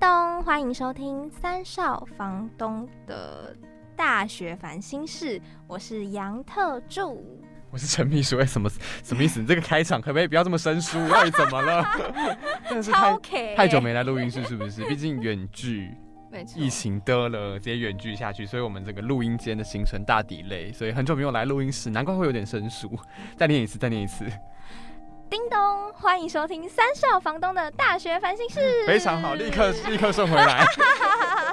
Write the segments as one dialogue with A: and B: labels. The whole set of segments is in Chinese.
A: 咚，欢迎收听三少房东的大学烦心事，我是杨特助。
B: 我是陈秘书，哎，什么什么意思？你这个开场可不可以不要这么生疏？到底怎么了？真的是太太久没来录音室，是不是？毕竟远距，疫情的了，直接远距下去，所以我们这个录音间的行程大底累，所以很久没有来录音室，难怪会有点生疏。再念一次，再念一次。
A: 叮咚，欢迎收听三少房东的大学烦心事。
B: 非常好，立刻立刻送回来。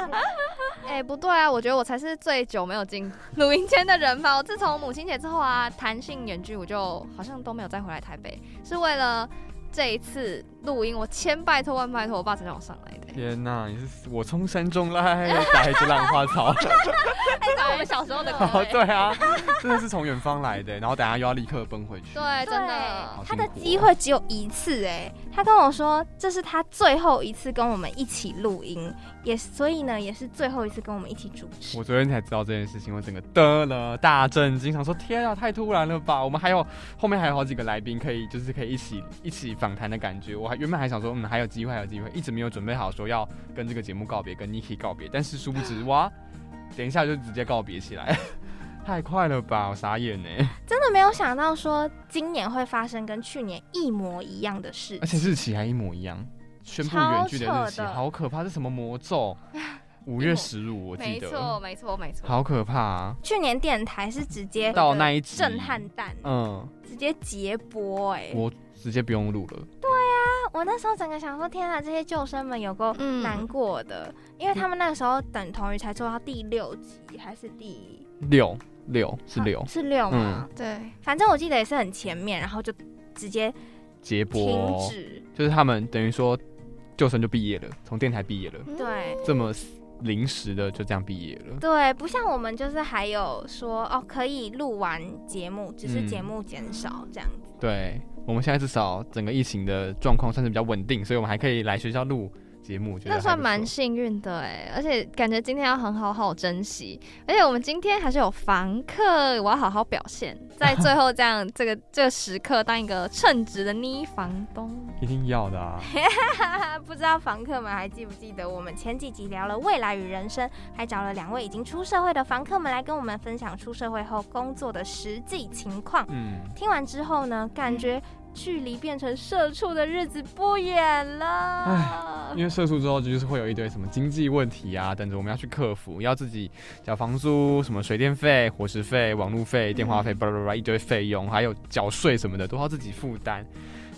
C: 哎，不对啊，我觉得我才是最久没有进录音间的人吧。我自从母亲节之后啊，弹性远距，我就好像都没有再回来台北，是为了。这一次录音，我千拜托万拜托我爸才让我上来的。
B: 天哪，你是我从山中来，打一只浪花草。
C: 哎，我们小时候的歌。
B: 对啊，真的是从远方来的，然后等下又要立刻奔回去。
C: 对，真的。
A: 他的机会只有一次哎，他跟我说这是他最后一次跟我们一起录音，也所以呢也是最后一次跟我们一起主持。
B: 我昨天才知道这件事情，我整个得了大震惊，想说天啊，太突然了吧？我们还有后面还有好几个来宾可以，就是可以一起一起访谈的感觉。我还原本还想说，嗯，还有机会，还有机会，一直没有准备好说要跟这个节目告别，跟 Niki 告别。但是殊不知，哇，等一下就直接告别起来，太快了吧！我傻眼呢，
A: 真的没有想到说今年会发生跟去年一模一样的事，
B: 而且日期还一模一样，宣布远距的日期，好可怕！是什么魔咒？五月十五，我记
C: 得，没错，没错，没错，
B: 好可怕啊！
A: 去年电台是直接
B: 到那一集
A: 震撼弹，嗯，直接截播，哎，
B: 我直接不用录了。
A: 我那时候整个想说，天啊，这些救生们有够难过的，因为他们那个时候等同于才做到第六集还是第
B: 六六是六。
A: 是六吗？
C: 对，
A: 反正我记得也是很前面，然后就直接
B: 截播
A: 停止，
B: 就是他们等于说救生就毕业了，从电台毕业了，
A: 对，
B: 这么。临时的就这样毕业了，
A: 对，不像我们就是还有说哦，可以录完节目，只是节目减少这样子。
B: 对，我们现在至少整个疫情的状况算是比较稳定，所以我们还可以来学校录。节目
C: 那算蛮幸运的哎，而且感觉今天要很好好珍惜，而且我们今天还是有房客，我要好好表现，在最后这样这个这个时刻当一个称职的妮房东，
B: 一定要的啊！
A: 不知道房客们还记不记得我们前几集聊了未来与人生，还找了两位已经出社会的房客们来跟我们分享出社会后工作的实际情况。嗯，听完之后呢，感觉。距离变成社畜的日子不远了。唉，
B: 因为社畜之后就是会有一堆什么经济问题啊，等着我们要去克服，要自己缴房租、什么水电费、伙食费、网路费、电话费，巴拉巴拉一堆费用，还有缴税什么的都要自己负担。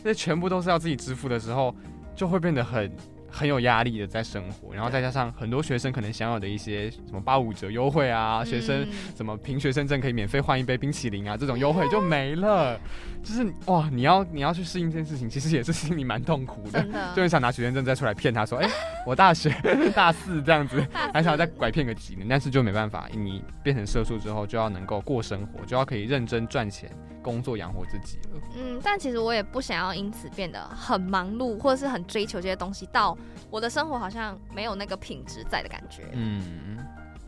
B: 那全部都是要自己支付的时候，就会变得很。很有压力的在生活，然后再加上很多学生可能享有的一些什么八五折优惠啊，学生什么凭学生证可以免费换一杯冰淇淋啊，这种优惠就 没了。就是哇，你要你要去适应这件事情，其实也是心里蛮痛苦的，就很想拿学生证再出来骗他说，哎，我大学 大四这样子，还想再拐骗个几年，但是就没办法，你变成社畜之后就要能够过生活，就要可以认真赚钱。工作养活自己了，
C: 嗯，但其实我也不想要因此变得很忙碌，或者是很追求这些东西，到我的生活好像没有那个品质在的感觉。嗯，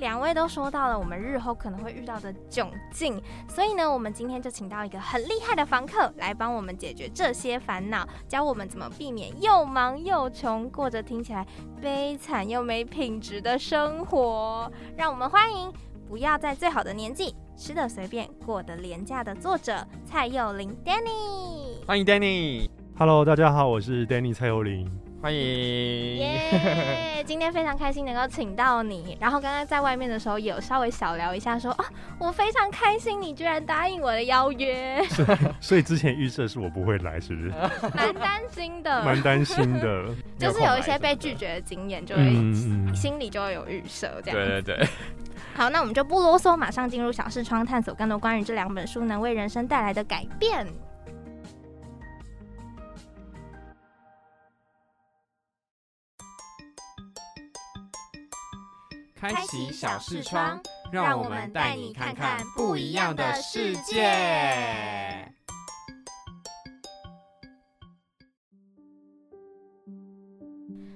A: 两位都说到了我们日后可能会遇到的窘境，所以呢，我们今天就请到一个很厉害的房客来帮我们解决这些烦恼，教我们怎么避免又忙又穷，过着听起来悲惨又没品质的生活。让我们欢迎。不要在最好的年纪吃的随便，过得廉价的作者蔡佑林 Danny，
B: 欢迎 Danny。
D: Hello，大家好，我是 Danny 蔡佑林，
B: 欢迎。
A: 耶，今天非常开心能够请到你。然后刚刚在外面的时候有稍微小聊一下，说啊，我非常开心你居然答应我的邀约。
D: 所以之前预设是我不会来，是不是？
A: 蛮担心的，
D: 蛮担心的。
A: 就是有一些被拒绝的经验，就会心里就会有预设这样。
B: 对对对。
A: 好，那我们就不啰嗦，马上进入小视窗，探索更多关于这两本书能为人生带来的改变。
B: 开启小视窗，让我们带你看看不一样的世界。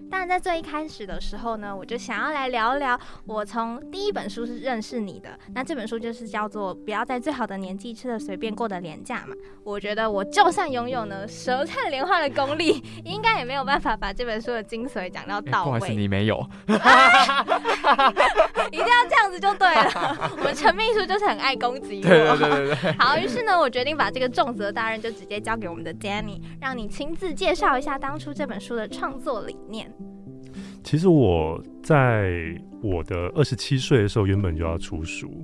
A: 当然，在最一开始的时候呢，我就想要来聊聊我从第一本书是认识你的。那这本书就是叫做《不要在最好的年纪吃的随便过的廉价》嘛。我觉得我就算拥有呢舌灿莲花的功力，应该也没有办法把这本书的精髓讲到到位。
B: 不好意思，你没有，
A: 一定要这样子就对了。我们陈秘书就是很爱攻击我。
B: 对对对对对。
A: 好，于是呢，我决定把这个重责大任就直接交给我们的 Danny，让你亲自介绍一下当初这本书的创作理念。
D: 其实我在我的二十七岁的时候，原本就要出书，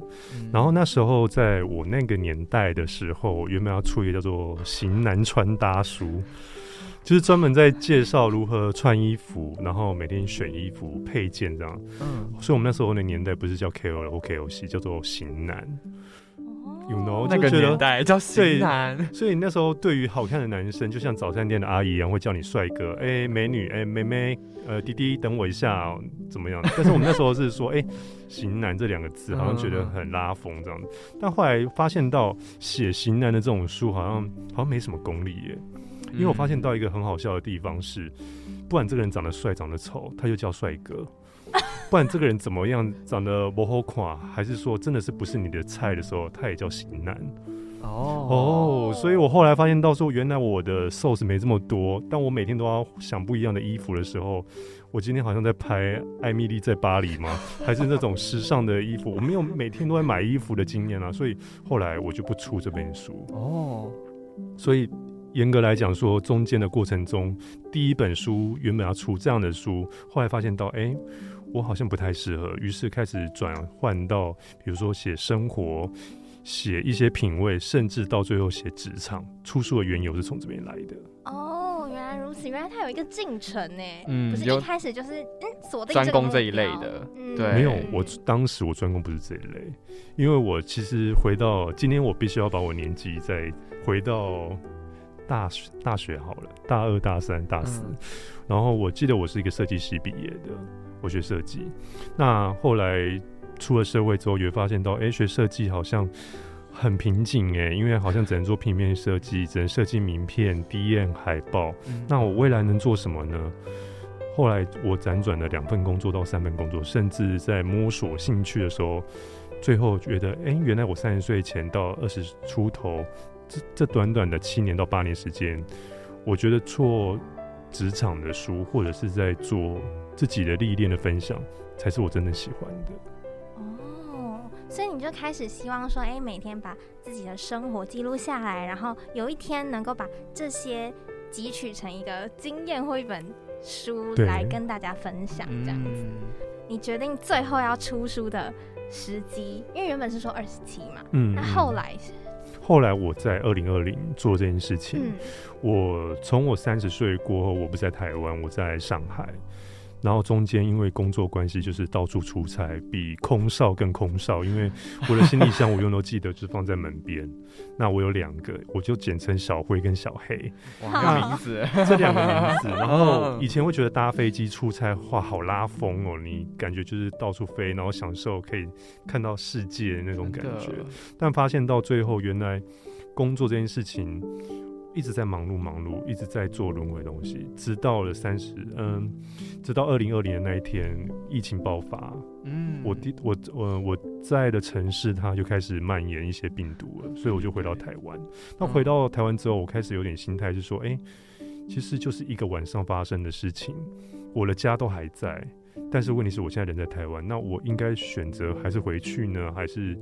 D: 然后那时候在我那个年代的时候，原本要出一个叫做《型男穿搭书》，就是专门在介绍如何穿衣服，然后每天选衣服配件这样。嗯，所以我们那时候的年代不是叫 KOL o KOC，叫做型男。You know，
B: 那个年代叫型男，
D: 所以那时候对于好看的男生，就像早餐店的阿姨一样，会叫你帅哥，哎，美女，哎，妹妹，呃，弟弟，等我一下，怎么样？但是我们那时候是说，哎，型男这两个字，好像觉得很拉风这样。但后来发现到写型男的这种书，好像好像没什么功力耶。因为我发现到一个很好笑的地方是，不管这个人长得帅长得丑，他就叫帅哥。不管这个人怎么样，长得不好看，还是说真的是不是你的菜的时候，他也叫型男。哦哦，所以我后来发现到说，原来我的 source 没这么多，但我每天都要想不一样的衣服的时候，我今天好像在拍艾米丽在巴黎吗？还是那种时尚的衣服？我没有每天都在买衣服的经验啊，所以后来我就不出这本书。哦，所以严格来讲说，中间的过程中，第一本书原本要出这样的书，后来发现到，哎。我好像不太适合，于是开始转换到，比如说写生活，写一些品味，甚至到最后写职场。出书的缘由是从这边来的。
A: 哦，原来如此，原来它有一个进程呢。嗯，不是一开始就是嗯锁定
B: 专攻这一类的。对，
D: 没有，我当时我专攻不是这一类，因为我其实回到今天，我必须要把我年纪再回到大学，大学好了，大二、大三、大四，然后我记得我是一个设计系毕业的。我学设计，那后来出了社会之后，也发现到，哎，学设计好像很瓶颈，哎，因为好像只能做平面设计，只能设计名片、D N 海报。那我未来能做什么呢？后来我辗转了两份工作到三份工作，甚至在摸索兴趣的时候，最后觉得，哎，原来我三十岁前到二十出头，这这短短的七年到八年时间，我觉得做职场的书，或者是在做。自己的历练的分享，才是我真的喜欢的。
A: 哦，所以你就开始希望说，哎，每天把自己的生活记录下来，然后有一天能够把这些汲取成一个经验或一本书来跟大家分享，这样子。你决定最后要出书的时机，因为原本是说二十七嘛，嗯，那后来是。
D: 后来我在二零二零做这件事情，我从我三十岁过后，我不在台湾，我在上海。然后中间因为工作关系，就是到处出差，比空少更空少。因为我的行李箱我永远都记得，就是放在门边。那我有两个，我就简称小灰跟小黑。
B: 哇，名字
D: 这两个名字。然后以前会觉得搭飞机出差哇，好拉风哦，你感觉就是到处飞，然后享受可以看到世界的那种感觉。但发现到最后，原来工作这件事情。一直在忙碌忙碌，一直在做轮回东西，直到了三十，嗯，直到二零二零的那一天，疫情爆发，嗯，我第我我我在的城市，它就开始蔓延一些病毒了，所以我就回到台湾。那回到台湾之后，我开始有点心态是说，哎，其实就是一个晚上发生的事情，我的家都还在。但是问题是我现在人在台湾，那我应该选择还是回去呢，还是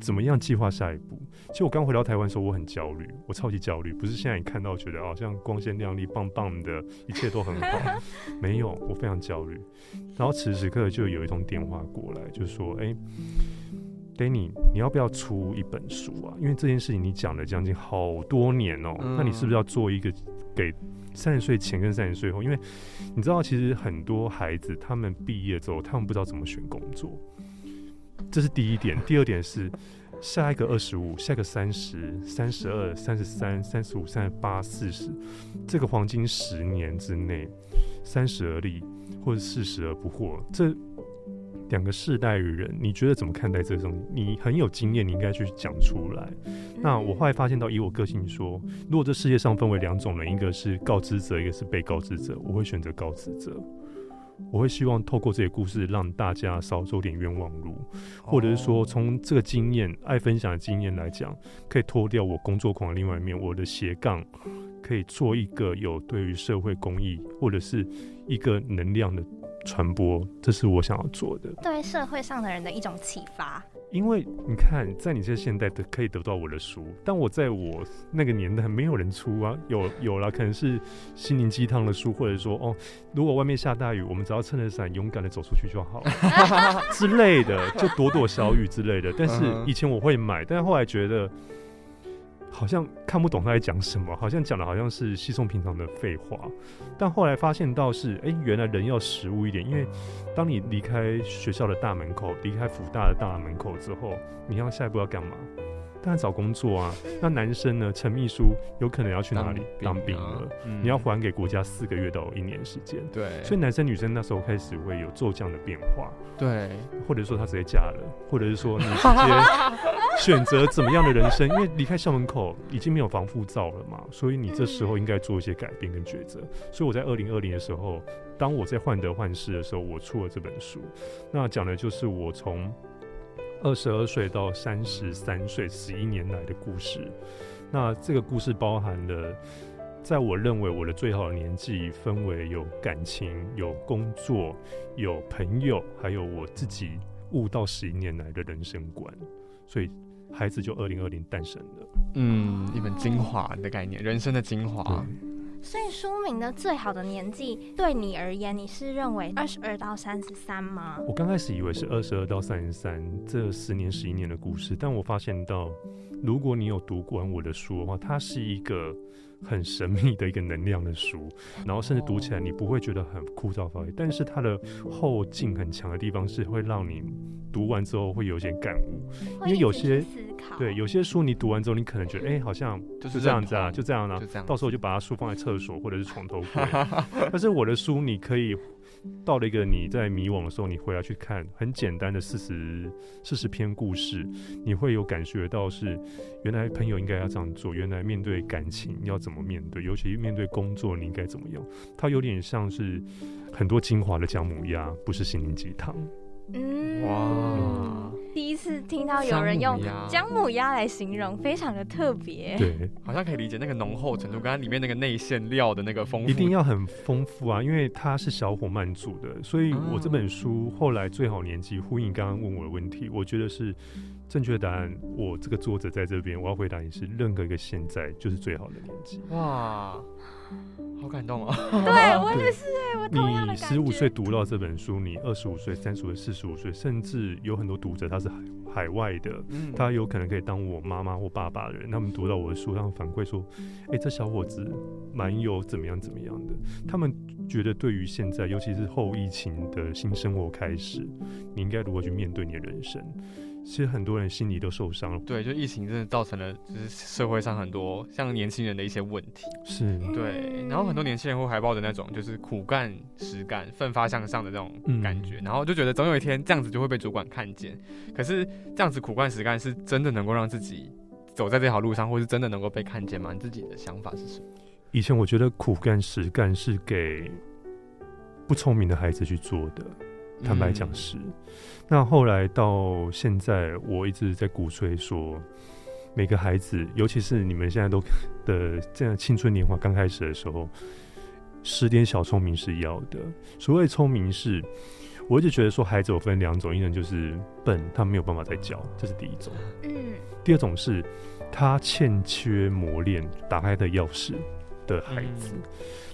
D: 怎么样计划下一步？其实我刚回到台湾的时候，我很焦虑，我超级焦虑，不是现在你看到觉得好像光鲜亮丽、棒棒的，一切都很好，没有，我非常焦虑。然后此时此刻就有一通电话过来，就说：“哎，Danny，你要不要出一本书啊？因为这件事情你讲了将近好多年哦，那你是不是要做一个给？”三十岁前跟三十岁后，因为你知道，其实很多孩子他们毕业之后，他们不知道怎么选工作，这是第一点。第二点是，下一个二十五，下一个三十、三十二、三十三、三十五、三十八、四十，这个黄金十年之内，三十而立或者四十而不惑，这。两个世代的人，你觉得怎么看待这种？你很有经验，你应该去讲出来。那我后来发现到，以我个性说，如果这世界上分为两种人，一个是告知者，一个是被告知者，我会选择告知者。我会希望透过这些故事，让大家少走点冤枉路，或者是说，从这个经验、爱分享的经验来讲，可以脱掉我工作狂的另外一面，我的斜杠可以做一个有对于社会公益或者是一个能量的。传播，这是我想要做的，
A: 对社会上的人的一种启发。
D: 因为你看，在你这现代的可以得到我的书，但我在我那个年代没有人出啊，有有了，可能是心灵鸡汤的书，或者说哦，如果外面下大雨，我们只要撑着伞，勇敢的走出去就好了，之类的，就躲躲小雨之类的。但是以前我会买，但是后来觉得。好像看不懂他在讲什么，好像讲的好像是稀松平常的废话，但后来发现到是，哎，原来人要实务一点，因为当你离开学校的大门口，离开福大的大门口之后，你要下一步要干嘛？当然找工作啊，那男生呢？陈秘书有可能要去哪里当兵了？你要还给国家四个月到一年时间。
B: 对，
D: 所以男生女生那时候开始会有骤降的变化。
B: 对，
D: 或者说他直接嫁了，或者是说你直接选择怎么样的人生？因为离开校门口已经没有防护罩了嘛，所以你这时候应该做一些改变跟抉择。所以我在二零二零的时候，当我在患得患失的时候，我出了这本书。那讲的就是我从。二十二岁到三十三岁十一年来的故事，那这个故事包含了，在我认为我的最好的年纪，分为有感情、有工作、有朋友，还有我自己悟到十一年来的人生观，所以孩子就二零二零诞生了。
B: 嗯，一本精华的概念，人生的精华。
A: 所以书名的最好的年纪对你而言，你是认为二十二到三十三吗？
D: 我刚开始以为是二十二到三十三，这十年十一年的故事，但我发现到，如果你有读完我的书的话，它是一个。很神秘的一个能量的书，然后甚至读起来你不会觉得很枯燥乏味，但是它的后劲很强的地方是会让你读完之后会有些感悟，因为有些对有些书你读完之后你可能觉得哎好像就是这样子啊，就这样啊，到时候就把它书放在厕所或者是床头柜，但是我的书你可以。到了一个你在迷惘的时候，你回来去看很简单的四十四十篇故事，你会有感觉到是原来朋友应该要这样做，原来面对感情要怎么面对，尤其面对工作你应该怎么样。它有点像是很多精华的姜母鸭，不是心灵鸡汤。
A: 嗯，哇。第一次听到有人用姜母鸭来形容，非常的特别。
D: 对，
B: 好像可以理解那个浓厚程度，跟它里面那个内馅料的那个丰富。
D: 一定要很丰富啊，因为它是小火慢煮的，所以我这本书后来最好年纪呼应刚刚问我的问题，我觉得是正确答案。我这个作者在这边，我要回答你是任何一个现在就是最好的年纪。哇。
B: 好感动 啊！
A: 对我也是哎，我同样的
D: 你十五岁读到这本书，你二十五岁、三十五岁、四十五岁，甚至有很多读者他是海海外的，他有可能可以当我妈妈或爸爸的人，他们读到我的书，他们反馈说：“哎，这小伙子蛮有怎么样怎么样的。”他们觉得对于现在，尤其是后疫情的新生活开始，你应该如何去面对你的人生？其实很多人心里都受伤了。
B: 对，就疫情真的造成了，就是社会上很多像年轻人的一些问题。
D: 是，
B: 对。然后很多年轻人会怀抱着那种就是苦干实干、奋发向上的那种感觉，然后就觉得总有一天这样子就会被主管看见。可是这样子苦干实干是真的能够让自己走在这条路上，或是真的能够被看见吗？你自己的想法是什么？
D: 以前我觉得苦干实干是给不聪明的孩子去做的。坦白讲是，那后来到现在，我一直在鼓吹说，每个孩子，尤其是你们现在都的这样青春年华刚开始的时候，十点小聪明是要的。所谓聪明是，我一直觉得说，孩子有分两种，一种就是笨，他没有办法再教，这是第一种。嗯。第二种是，他欠缺磨练，打开的钥匙的孩子。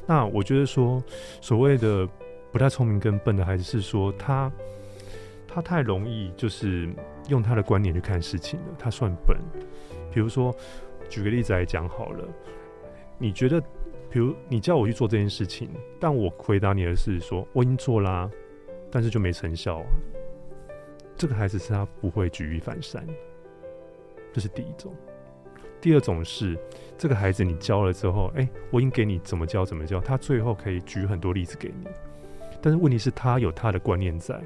D: 那我觉得说，所谓的。不太聪明跟笨的孩子是说他他太容易就是用他的观点去看事情了，他算笨。比如说，举个例子来讲好了，你觉得，比如你叫我去做这件事情，但我回答你的是说我已经做啦，但是就没成效啊。这个孩子是他不会举一反三，这是第一种。第二种是这个孩子你教了之后，哎，我已经给你怎么教怎么教，他最后可以举很多例子给你。但是问题是，他有他的观念在，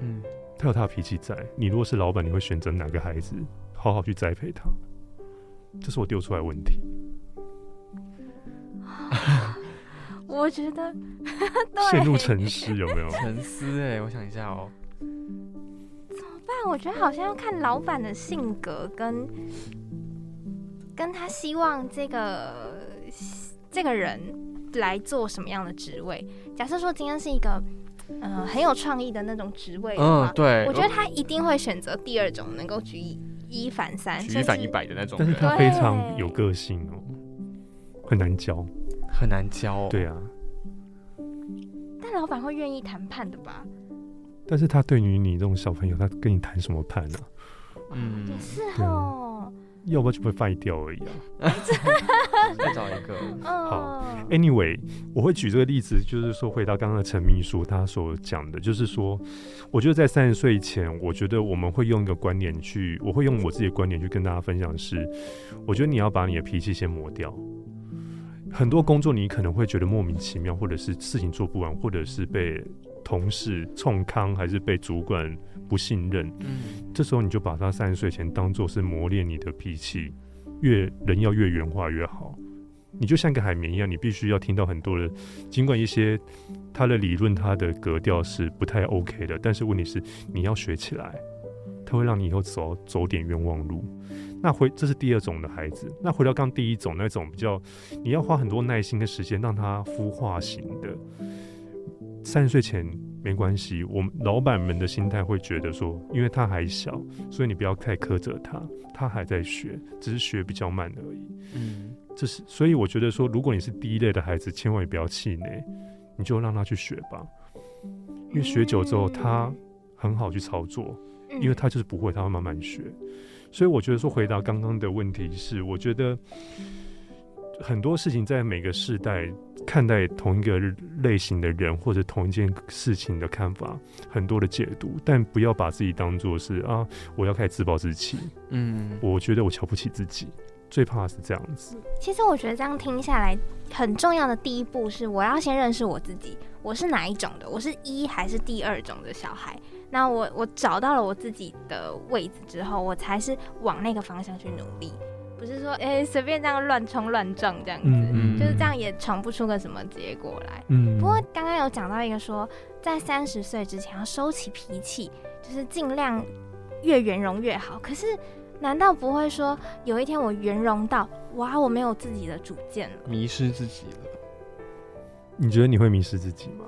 B: 嗯，
D: 他有他的脾气在。你如果是老板，你会选择哪个孩子好好去栽培他？这是我丢出来的问题。
A: 我觉得
D: 陷入沉思有没有？
B: 沉思哎，我想一下哦。
A: 怎么办？我觉得好像要看老板的性格跟跟他希望这个这个人来做什么样的职位。假设说今天是一个呃很有创意的那种职位的话，
B: 嗯，对，
A: 我觉得他一定会选择第二种，能够举一一反三，
B: 举一反一百的那种
D: 但是，他非常有个性哦，很难教。
B: 很难教哦。
D: 对啊，
A: 但老板会愿意谈判的吧？
D: 但是他对于你这种小朋友，他跟你谈什么判啊？
B: 嗯
A: 也，是哦，
D: 要不然就被废掉而已啊。
B: 再找一个。
A: 好
D: ，Anyway，我会举这个例子，就是说回到刚刚的陈秘书他所讲的，就是说，我觉得在三十岁前，我觉得我们会用一个观点去，我会用我自己的观点去跟大家分享是，我觉得你要把你的脾气先磨掉。很多工作你可能会觉得莫名其妙，或者是事情做不完，或者是被同事冲康，还是被主管不信任。
B: 嗯，
D: 这时候你就把他三十岁前当做是磨练你的脾气，越人要越圆滑越好。你就像个海绵一样，你必须要听到很多的，尽管一些他的理论、他的格调是不太 OK 的，但是问题是你要学起来，他会让你以后走走点冤枉路。那回这是第二种的孩子，那回到刚第一种那种比较，你要花很多耐心跟时间让他孵化型的。三十岁前没关系，我们老板们的心态会觉得说，因为他还小，所以你不要太苛责他，他还在学，只是学比较慢而已。
B: 嗯，
D: 这是，所以我觉得说，如果你是第一类的孩子，千万也不要气馁，你就让他去学吧，因为学久之后，他很好去操作，
A: 嗯
D: 因为他就是不会，他会慢慢学。所以我觉得说，回答刚刚的问题是，我觉得很多事情在每个世代看待同一个类型的人或者同一件事情的看法，很多的解读，但不要把自己当做是啊，我要开始自暴自弃。
B: 嗯，
D: 我觉得我瞧不起自己，最怕是这样子。
A: 其实我觉得这样听下来，很重要的第一步是，我要先认识我自己，我是哪一种的，我是一还是第二种的小孩。那我我找到了我自己的位置之后，我才是往那个方向去努力，不是说哎随便这样乱冲乱撞这样子，
B: 嗯
A: 就是这样也闯不出个什么结果来。
D: 嗯
A: 不过刚刚有讲到一个说，在三十岁之前要收起脾气，就是尽量越圆融越好。可是难道不会说有一天我圆融到哇，我没有自己的主见了？
B: 迷失自己了。
D: 你觉得你会迷失自己吗？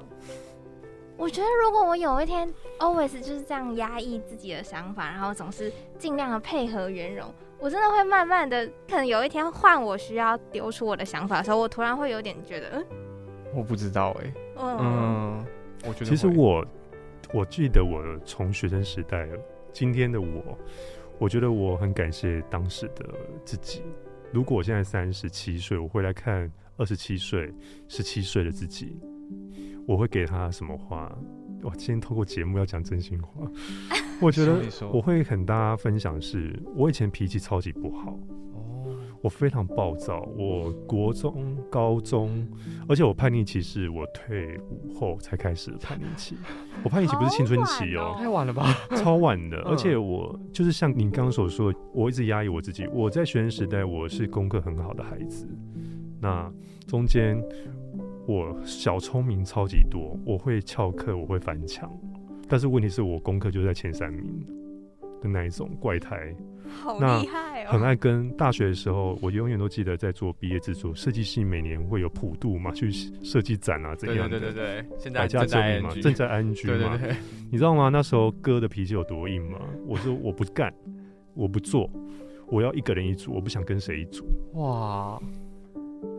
A: 我觉得如果我有一天 always 就是这样压抑自己的想法，然后总是尽量的配合圆融，我真的会慢慢的，可能有一天换我需要丢出我的想法的时候，我突然会有点觉得，嗯
B: 我不知道哎、
A: 嗯
B: 嗯，我觉得
D: 其实我我记得我从学生时代，今天的我，我觉得我很感谢当时的自己。如果我现在三十七岁，我回来看二十七岁、十七岁的自己，我会给他什么话？我今天透过节目要讲真心话，我觉得我会很大家分享是，我以前脾气超级不好，
B: 哦，
D: 我非常暴躁，我国中、高中，而且我叛逆期是我退伍后才开始的叛逆期。我叛逆期不是青春期哦、
B: 太晚了吧？
D: 超晚的。
B: 嗯
D: 而且我就是像您刚刚所说，我一直压抑我自己。我在学生时代，我是功课很好的孩子，那中间我小聪明超级多，我会翘课，我会翻墙，但是问题是我功课就在前三名的那一种怪胎。
A: 好厉害哦，
D: 很爱跟大学的时候，我永远都记得在做毕业制作，设计系每年会有普渡嘛，去设计展啊，怎样的？
B: 对对对对，现在
D: 百家
B: 正在
D: 争鸣嘛，正在安居嘛，
B: 对对对，
D: 你知道吗？那时候哥的脾气有多硬吗？我说我不干，我不做，我要一个人一组，我不想跟谁一组。
B: 哇，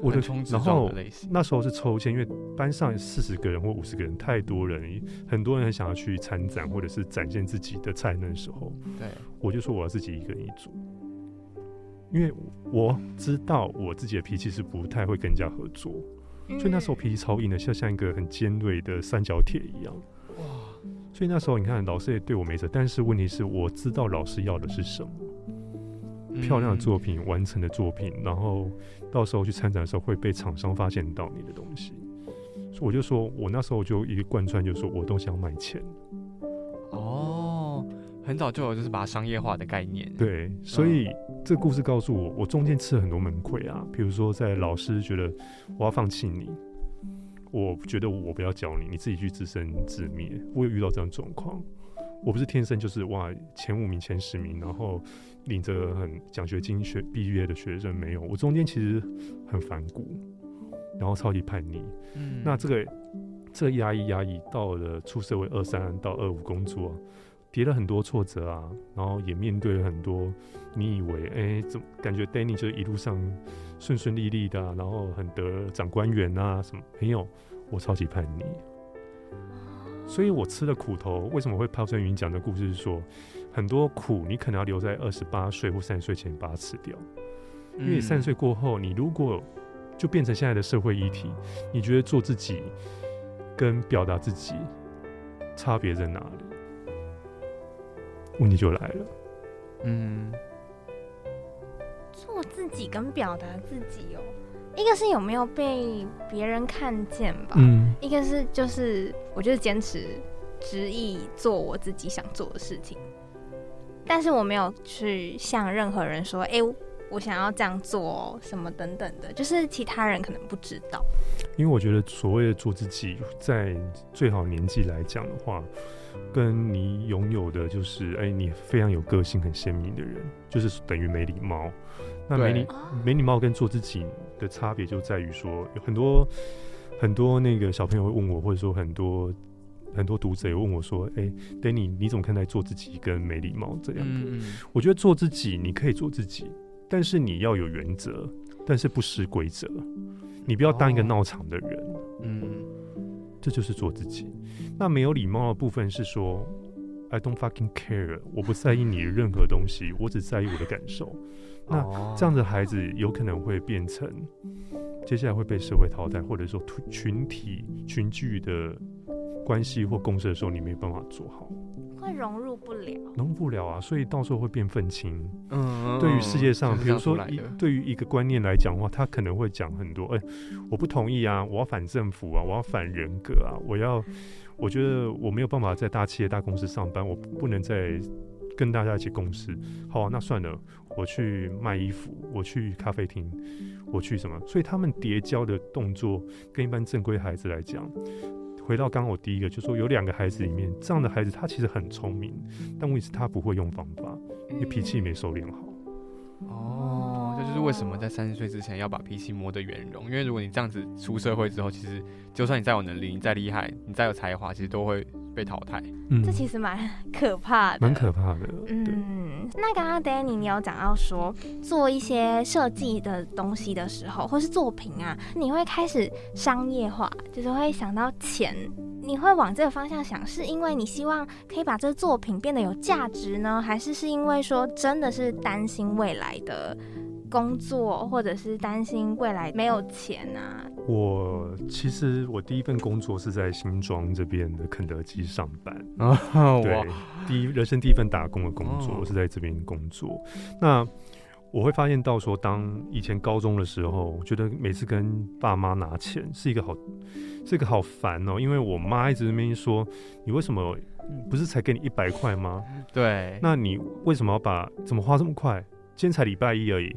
D: 我的
B: 横冲直
D: 然后那时候是抽签，因为班上四十个人或五十个人太多人，很多人很想要去参展或者是展现自己的才能的时候，
B: 对，
D: 我就说我要自己一个人一组，因为我知道我自己的脾气是不太会跟人家合作，所以那时候脾气超硬的，像像一个很尖锐的三角铁一样。
B: 哇，
D: 所以那时候你看，老师也对我没辙，但是问题是我知道老师要的是什么，漂亮的作品、完成的作品，然后到时候去参展的时候会被厂商发现到你的东西。所以我就说，我那时候就一个贯穿，就是说我东西要卖钱，
B: 哦，很早就有就是把它商业化的概念。
D: 对，所以这故事告诉我，我中间吃了很多门亏啊。比如说，在老师觉得我要放弃你，我觉得我不要教你，你自己去自生自灭。我有遇到这样状况，我不是天生就是哇前五名、前十名，然后领着很奖学金学毕业的学生没有。我中间其实很反骨，然后超级叛逆。
B: 嗯
D: 那这个这个压抑压抑到了出社会二三到二五工作，跌了很多挫折啊，然后也面对了很多你以为哎怎么感觉 Danny 就是一路上顺顺利利的啊、然后很得长官员啊什么没有，我超级叛逆，所以我吃了苦头。为什么会抛砖引讲的故事是说，很多苦你可能要留在二十八岁或三十岁前把它吃掉。因为三十岁过后，你如果就变成现在的社会议题，你觉得做自己跟表达自己差别在哪里？问题就来了。
B: 嗯，
A: 做自己跟表达自己哦，一个是有没有被别人看见吧，
D: 嗯，
A: 一个是就是我就是坚持执意做我自己想做的事情，但是我没有去向任何人说，哎、我想要这样做哦，什么等等的，就是其他人可能不知道。
D: 因为我觉得所谓的做自己，在最好年纪来讲的话，跟你拥有的就是，哎、你非常有个性、很鲜明的人，就是等于没礼貌。那没礼
A: 哦
D: 没礼貌跟做自己的差别就在于说，有很多很多那个小朋友会问我，或者说很多很多读者也问我说，哎、d a n n y 你怎么看待做自己跟没礼貌这样的？
B: 嗯
D: 我觉得做自己，你可以做自己，但是你要有原则，但是不失规则。你不要当一个
B: 哦
D: 闹场的人，
B: 嗯
D: 这就是做自己。那没有礼貌的部分是说，I don't fucking care，我不在意你的任何东西，我只在意我的感受。那
B: 哦
D: 这样的孩子有可能会变成接下来会被社会淘汰，或者说群群体群聚的关系或共事的时候，你没办法做好，
A: 会融入不了。
D: 融入不了啊，所以到时候会变愤青。
B: 嗯
D: 对于世界上，比如说一对于一个观念来讲的话，他可能会讲很多，哎、我不同意啊，我要反政府啊，我要反人格啊，我要，我觉得我没有办法在大企业、大公司上班，我不能再跟大家一起共事。好、啊，那算了，我去卖衣服，我去咖啡厅，我去什么？所以他们叠交的动作跟一般正规孩子来讲。回到刚刚我第一个，就说有两个孩子里面，这样的孩子他其实很聪明，但问题是他不会用方法，因为脾气没收敛好。
B: 哦，这就是为什么在三十岁之前要把脾气磨得圆融，因为如果你这样子出社会之后，其实就算你再有能力，你再厉害，你再有才华，其实都会被淘汰。
D: 嗯
A: 这其实蛮可怕的，
D: 蛮可怕的。对，
A: 那刚刚 Danny 你有讲到说，做一些设计的东西的时候，或是作品啊，你会开始商业化，就是会想到钱，你会往这个方向想，是因为你希望可以把这个作品变得有价值呢，还是是因为说真的是担心未来的工作，或者是担心未来没有钱啊？
D: 我其实我第一份工作是在新庄这边的肯德基上班。
B: 啊，
D: 对，，第一人生第一份打工的工作，是在这边工作。那我会发现到说，当以前高中的时候，我觉得每次跟爸妈拿钱是一个好，是一个好烦哦，因为我妈一直在那边说，你为什么不是才给你一百块吗？
B: 对，
D: 那你为什么要把怎么花这么快？今天才礼拜一而已，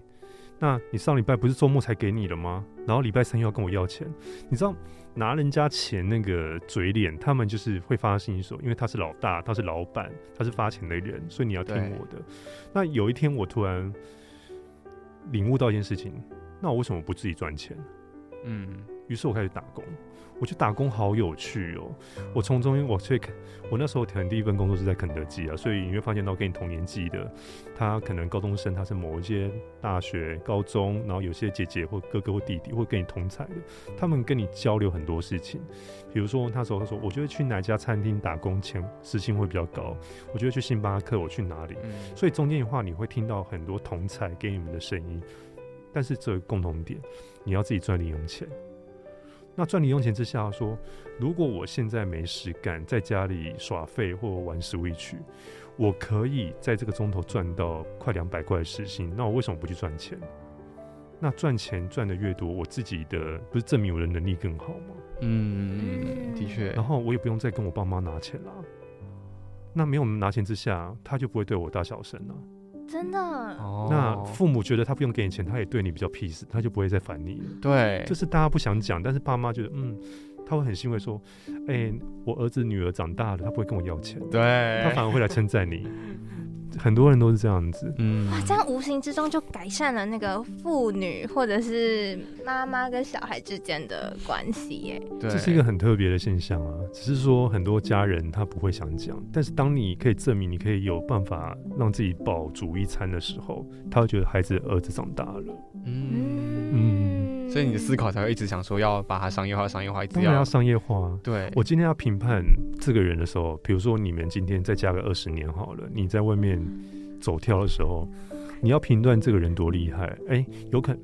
D: 那你上礼拜不是周末才给你了吗？然后礼拜三又要跟我要钱，你知道拿人家钱那个嘴脸，他们就是会发信息说，因为他是老大，他是老板，他是发钱的人，所以你要听我的。那有一天我突然领悟到一件事情，那我为什么不自己赚钱？
B: 嗯，
D: 于是我开始打工。我觉得打工好有趣哦！我从中我最，我那时候可能第一份工作是在肯德基啊，所以你会发现到跟你同年纪的，他可能高中生，他是某一些大学、高中，然后有些姐姐或哥哥或弟弟，会跟你同才的，他们跟你交流很多事情。比如说那时候他说，我觉得去哪家餐厅打工钱时薪会比较高，我觉得去星巴克，我去哪里？
B: 嗯
D: 所以中间的话，你会听到很多同才给你们的声音，但是这个共同点，你要自己赚零用钱。那赚零用钱之下说，如果我现在没事干，在家里耍废或玩 Switch，我可以在这个钟头赚到快两百块的时薪，那我为什么不去赚钱？那赚钱赚的越多，我自己的不是证明我的能力更好吗？
B: 嗯，的确，
D: 然后我也不用再跟我爸妈拿钱啦。那没有拿钱之下，他就不会对我大小声了。
A: 真的，
B: 哦。
D: 那父母觉得他不用给你钱，他也对你比较 peace，他就不会再烦你。了。
B: 对。
D: 就，是大家不想讲，但是爸妈觉得，嗯，他会很欣慰说，哎、我儿子女儿长大了，他不会跟我要钱，
B: 对，
D: 他反而会来称赞你。很多人都是这样子，
B: 嗯
A: 哇，这样无形之中就改善了那个父女或者是妈妈跟小孩之间的关系耶。
B: 对，
D: 这是一个很特别的现象啊。只是说很多家人他不会想讲，但是当你可以证明你可以有办法让自己饱足一餐的时候，他会觉得孩子儿子长大了。
B: 嗯，
A: 嗯，
B: 所以你的思考才会一直想说要把它商业化，商业化，一直
D: 要要商业化啊。
B: 对，
D: 我今天要评判这个人的时候，比如说你们今天再加个二十年好了，你在外面走跳的时候，你要评断这个人多厉害。哎、有可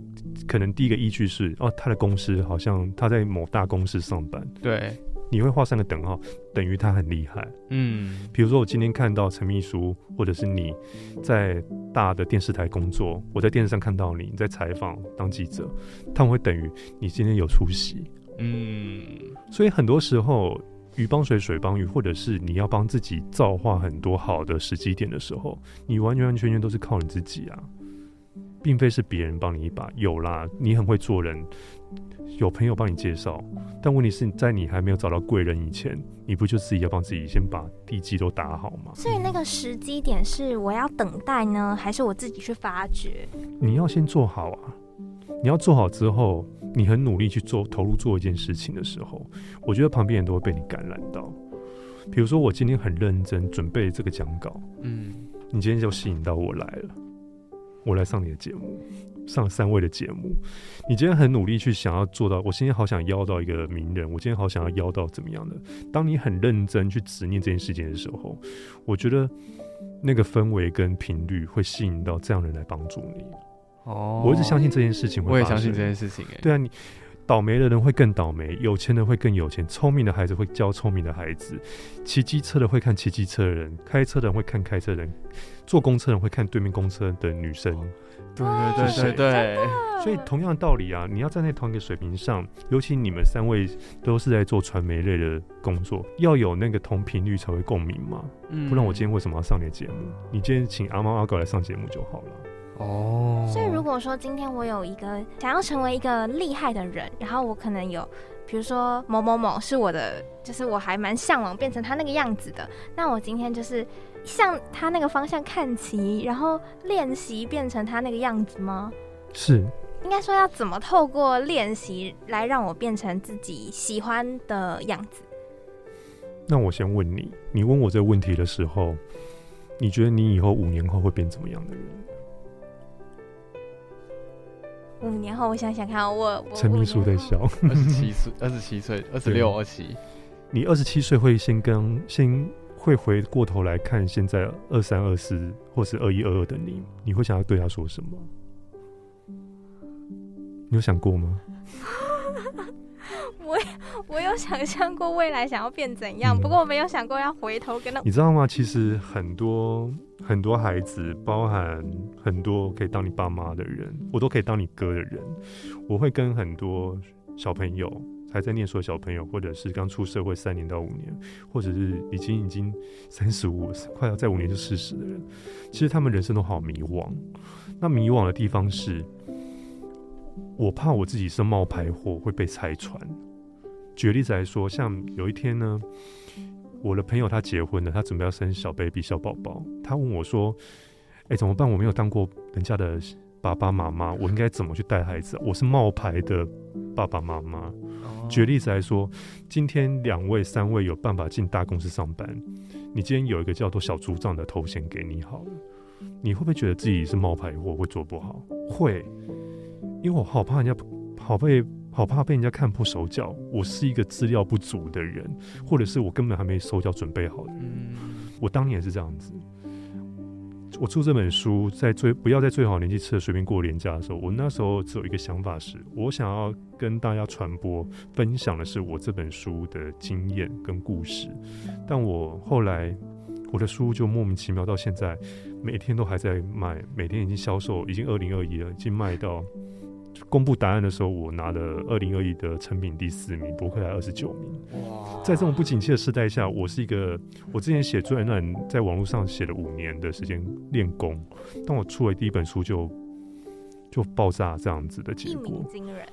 D: 可能第一个依据是哦，他的公司好像他在某大公司上班，
B: 对，
D: 你会画上个等号，等于他很厉害。
B: 嗯，
D: 比如说我今天看到陈秘书，或者是你在大的电视台工作，我在电视上看到你你在采访当记者，他们会等于你今天有出息。
B: 嗯，
D: 所以很多时候，鱼帮水，水帮鱼，或者是你要帮自己造化很多好的时机点的时候，你完完全全都是靠你自己啊，并非是别人帮你一把。有啦，你很会做人，有朋友帮你介绍，但问题是在你还没有找到贵人以前，你不就自己要帮自己先把地基都打好吗？
A: 所以那个时机点是我要等待呢，还是我自己去发掘？
D: 你要先做好啊！你要做好之后，你很努力去做投入做一件事情的时候，我觉得旁边人都会被你感染到。比如说，我今天很认真准备这个讲稿，
B: 嗯，
D: 你今天就吸引到我来了，我来上你的节目，上三位的节目。你今天很努力去想要做到，我今天好想邀到一个名人，我今天好想要邀到怎么样的。当你很认真去执念这件事情的时候，我觉得那个氛围跟频率会吸引到这样的人来帮助你。
B: 哦，
D: 我一直相信这件事情会。
B: 我也相信这件事情，哎，
D: 对啊，你倒霉的人会更倒霉，有钱的会更有钱，聪明的孩子会教聪明的孩子，骑机车的会看骑机车的人，开车的人会看开车的人，坐公车的人会看对面公车的女生。
B: 对对对对对，
D: 所以同样的道理啊，你要站在同一个水平上，尤其你们三位都是在做传媒类的工作，要有那个同频率才会共鸣嘛。
B: 嗯
D: 不然我今天为什么要上你的节目？你今天请阿猫阿狗来上节目就好了。
B: 哦，
A: 所以如果说今天我有一个想要成为一个厉害的人，然后我可能有，比如说某某某是我的，就是我还蛮向往变成他那个样子的，那我今天就是向他那个方向看齐，然后练习变成他那个样子吗？
D: 是，
A: 应该说要怎么透过练习来让我变成自己喜欢的样子？
D: 那我先问你，你问我这个问题的时候，你觉得你以后五年后会变怎么样的人？
A: 五年后我想想看，我我
D: 陈秘书在笑。
B: 二十七岁，二十七岁，二十六、二七，
D: 你二十七岁会先跟先会回过头来看现在二三二四或是二一二二的你，你会想要对他说什么？你有想过吗？
A: 我我有想象过未来想要变怎样，
D: 嗯
A: 不过我没有想过要回头跟他
D: 你知道吗？其实很多很多孩子，包含很多可以当你爸妈的人，我都可以当你哥的人。我会跟很多小朋友，还在念书的小朋友，或者是刚出社会三年到五年，或者是已经已经三十五，快要在五年就四十的人，其实他们人生都好迷惘。那迷惘的地方是，我怕我自己是冒牌货会被拆穿。举例子来说，像有一天呢，我的朋友他结婚了，他准备要生小 baby 小宝宝，他问我说：“哎、怎么办？我没有当过人家的爸爸妈妈，我应该怎么去带孩子？我是冒牌的爸爸妈妈。”
B: 哦
D: 举例子来说，今天两位、三位有办法进大公司上班，你今天有一个叫做小组长的头衔给你好了，你会不会觉得自己是冒牌货，会做不好？会，因为我好怕人家，好被好怕被人家看破手脚。我是一个资料不足的人，或者是我根本还没手脚准备好的人。
B: 嗯，
D: 我当年也是这样子。我出这本书，在最不要在最好年纪吃的随便过年假的时候，我那时候只有一个想法是，我想要跟大家传播、分享的是我这本书的经验跟故事。但我后来，我的书就莫名其妙到现在，每天都还在卖，每天已经销售，已经二零二一了，已经卖到公布答案的时候，我拿了二零二一的成品第四名，博客来二十九名。哇，在这种不景气的时代下，我是一个我之前写专栏，在网络上写了五年的时间练功，当我出了第一本书就就爆炸这样子的结果，
A: 惊人。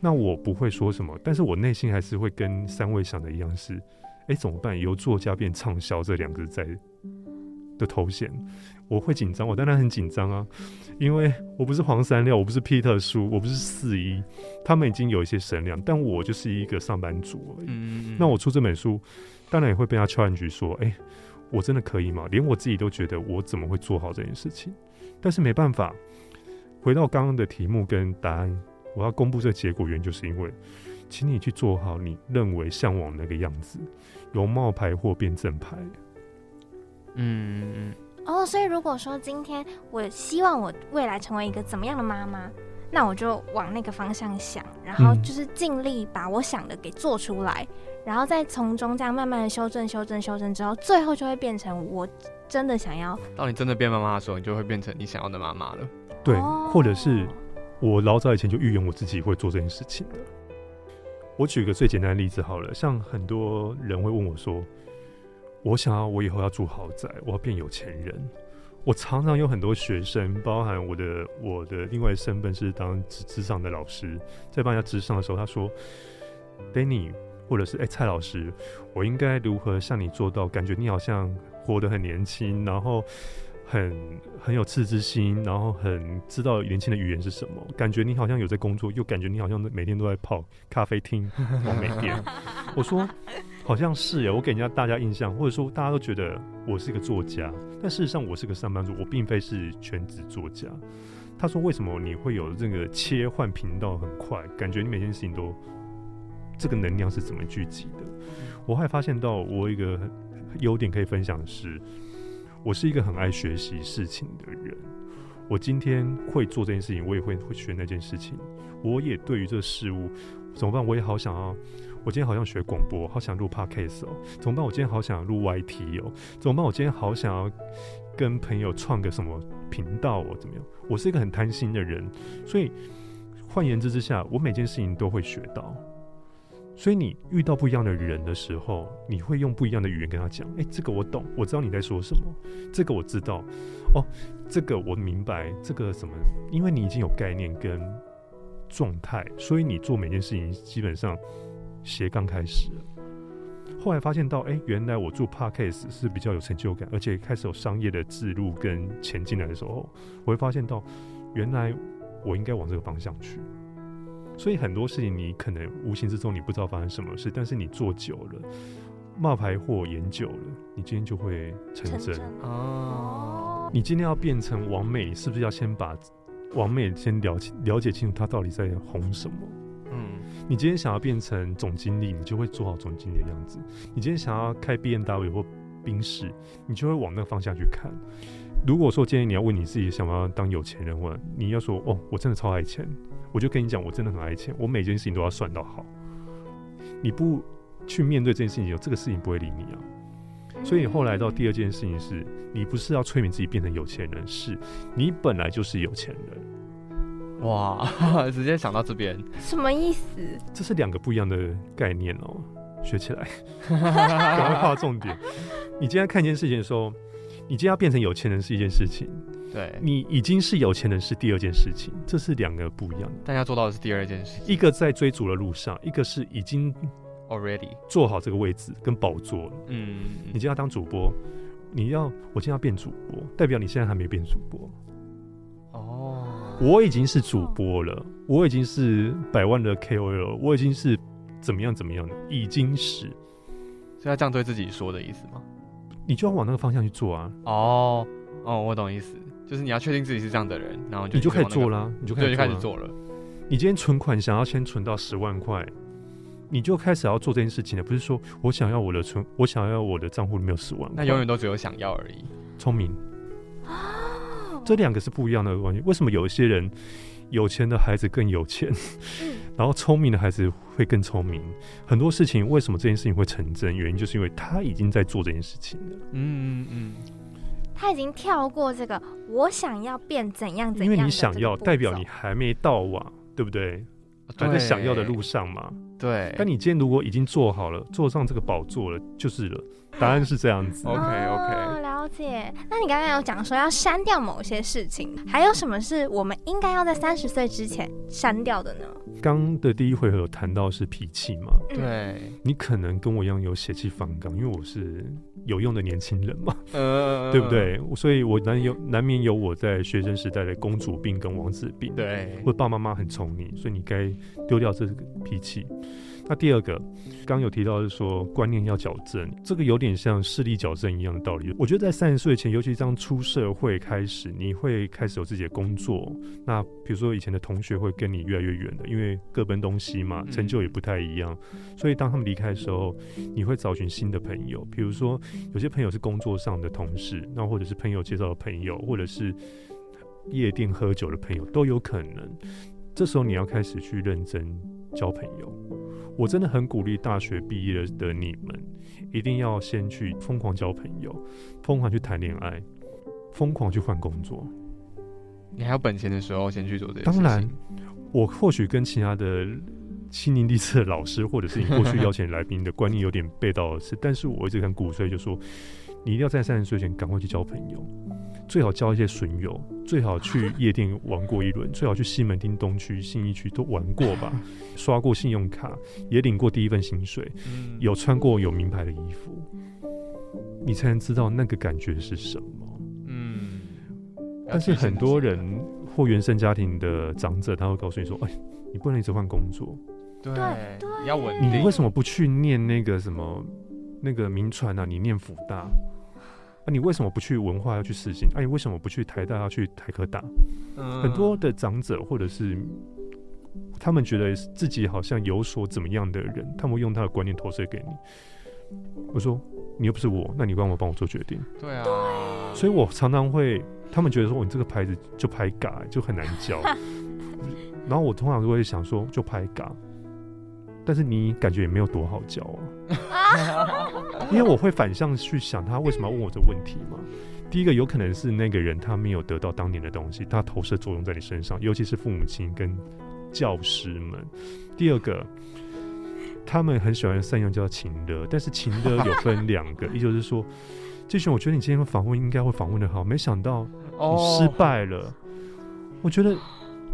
D: 那我不会说什么，但是我内心还是会跟三位想的一样，是哎怎么办？由作家变畅销这两个在的头衔。我会紧张，我当然很紧张啊，因为我不是黄三六，我不是 Peter 叔，我不是四一，他们已经有一些神量，但我就是一个上班族而已。那我出这本书，当然也会被他敲案局说，哎，我真的可以吗？连我自己都觉得我怎么会做好这件事情？但是没办法，回到刚刚的题目跟答案，我要公布这个结果，原因就是因为，请你去做好你认为向往那个样子，由冒牌货变正牌。
A: 嗯。哦，所以如果说今天我希望我未来成为一个怎么样的妈妈，那我就往那个方向想，然后就是尽力把我想的给做出来，然后再从中这样慢慢的修正、修正、修正之后，最后就会变成我真的想要。
B: 当你真的变妈妈的时候，你就会变成你想要的妈妈了。
D: 对，或者是我老早以前就预言我自己会做这件事情的。我举个最简单的例子好了，像很多人会问我说。我想要，我以后要住豪宅，我要变有钱人。我常常有很多学生，包含我的我的另外身份是当职职场的老师，在帮人家职场的时候，他说：“Danny，或者是哎蔡老师，我应该如何向你做到？感觉你好像活得很年轻，然后。”很很有赤之心，然后很知道年轻的语言是什么，感觉你好像有在工作，又感觉你好像每天都在泡咖啡厅、完美店。我说好像是耶，我给人家大家印象，或者说大家都觉得我是一个作家，但事实上我是个上班族，我并非是全职作家。他说为什么你会有这个切换频道很快，感觉你每件事情都这个能量是怎么聚集的？我还发现到我一个优点可以分享的是。我是一个很爱学习事情的人，我今天会做这件事情，我也会会学那件事情。我也对于这个事物怎么办？我也好想要，我今天好想学广播，好想录 podcast 哦。怎么办？我今天好想录 YT 哦。怎么办？我今天好想要跟朋友创个什么频道哦？怎么样？我是一个很贪心的人，所以换言之之下，我每件事情都会学到。所以你遇到不一样的人的时候，你会用不一样的语言跟他讲。哎，这个我懂，我知道你在说什么。这个我知道，哦，这个我明白。这个什么？因为你已经有概念跟状态，所以你做每件事情基本上斜杠开始。后来发现到，哎，原来我做 podcast 是比较有成就感，而且开始有商业的制入跟钱进来的时候，我会发现到，原来我应该往这个方向去。所以很多事情你可能无形之中你不知道发生什么事，但是你做久了，冒牌货演久了，你今天就会成真哦。你今天要变成王美，是不是要先把王美先了解了解清楚，她到底在红什么？嗯，你今天想要变成总经理，你就会做好总经理的样子。你今天想要开 B N W 或宾士，你就会往那个方向去看。如果说今天你要问你自己想要当有钱人，或你要说哦，我真的超爱钱。我就跟你讲，我真的很爱钱，我每件事情都要算到好。你不去面对这件事情，这个事情不会理你啊。所以后来到第二件事情是，你不是要催眠自己变成有钱人，是你本来就是有钱人。
B: 哇，直接想到这边，
A: 什么意思？
D: 这是两个不一样的概念哦，学起来，赶快画重点。你今天看一件事情的时候，你今天要变成有钱人是一件事情。
B: 对
D: 你已经是有钱人是第二件事情，这是两个不一样的。
B: 大家做到的是第二件事，
D: 一个在追逐的路上，一个是已经
B: already
D: 做好这个位置跟宝座了。嗯，你今天要当主播，你要我今天要变主播，代表你现在还没变主播。哦，我已经是主播了，我已经是百万的 KOL，我已经是怎么样怎么样的，已经是，
B: 是他这样对自己说的意思吗？
D: 你就要往那个方向去做啊。
B: 哦哦，我懂意思。就是你要确定自己是这样的人，然后
D: 你就开始做
B: 了，
D: 你就
B: 开始做了。
D: 你今天存款想要先存到十万块，你就开始要做这件事情了。不是说我想要我的存，我想要我的账户里面有十万，
B: 那永远都只有想要而已。
D: 聪明这两个是不一样的关系。为什么有一些人有钱的孩子更有钱，然后聪明的孩子会更聪明？很多事情为什么这件事情会成真？原因就是因为他已经在做这件事情了。嗯嗯嗯。
A: 他已经跳过这个，我想要变怎样怎样。
D: 因为你想要，代表你还没到啊，对不对？还在想要的路上嘛。
B: 对。
D: 但你今天如果已经做好了，坐上这个宝座了，就是了。答案是这样子。
B: OK OK。
A: 了解。那你刚刚有讲说要删掉某些事情，还有什么是我们应该要在三十岁之前删掉的呢？
D: 刚的第一回合有谈到是脾气嘛？
B: 对。
D: 你可能跟我一样有血气方刚，因为我是有用的年轻人嘛，呃，对不对？所以我难有难免有我在学生时代的公主病跟王子病，
B: 对，
D: 或爸爸妈妈很宠你，所以你该丢掉这个脾气。那第二个，刚有提到是说观念要矫正，这个有点像视力矫正一样的道理。我觉得在三十岁前，尤其当出社会开始，你会开始有自己的工作。那比如说以前的同学会跟你越来越远的，因为各奔东西嘛，成就也不太一样。所以当他们离开的时候，你会找寻新的朋友。比如说有些朋友是工作上的同事，那或者是朋友介绍的朋友，或者是夜店喝酒的朋友都有可能。这时候你要开始去认真交朋友。我真的很鼓励大学毕业的你们，一定要先去疯狂交朋友，疯狂去谈恋爱，疯狂去换工作。
B: 你还有本钱的时候，先去做这些。
D: 当然，我或许跟其他的心灵励志的老师，或者是你过去邀请来宾的观念有点背道而驰，但是我一直很鼓吹，就说你一定要在三十岁前赶快去交朋友。最好交一些损友，最好去夜店玩过一轮，最好去西门町东区、信义区都玩过吧，刷过信用卡，也领过第一份薪水，有穿过有名牌的衣服，你才能知道那个感觉是什么。嗯，但是很多人或原生家庭的长者，他会告诉你说：“哎，你不能一直换工作，
B: 对，要稳
D: 定。你为什么不去念那个什么那个名传啊？你念福大。”那你为什么不去文化要去实行？哎，你为什么不去台大要去台科大？很多的长者或者是他们觉得自己好像有所怎么样的人，他们用他的观念投射给你。我说你又不是我，那你帮我帮我做决定。
B: 对啊，
D: 所以我常常会，他们觉得说你这个牌子就拍嘎，就很难教。然后我通常都会想说就拍嘎。但是你感觉也没有多好教啊，因为我会反向去想他为什么要问我这问题嘛。第一个有可能是那个人他没有得到当年的东西，他投射作用在你身上，尤其是父母亲跟教师们。第二个，他们很喜欢善用叫情的，但是情的有分两个，也就是说，季璇，我觉得你今天访问应该会访问的好，没想到你失败了，我觉得。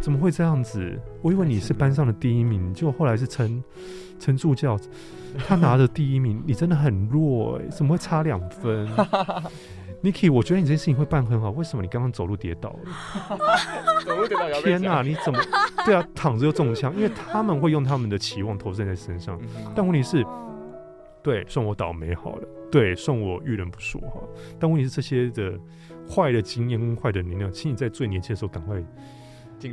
D: 怎么会这样子？我以为你是班上的第一名，结果后来是陈陈助教，他拿的第一名，你真的很弱哎，怎么会差两分？Niki，我觉得你这件事情会办很好，为什么你刚刚走路跌倒了？
B: 走路跌倒，
D: 天哪！你怎么对啊？躺着又中枪，因为他们会用他们的期望投射在身上，但问题是，对，算我倒霉好了，对，算我遇人不淑哈。但问题是这些的坏的经验跟坏的能量，请你在最年轻的时候赶快。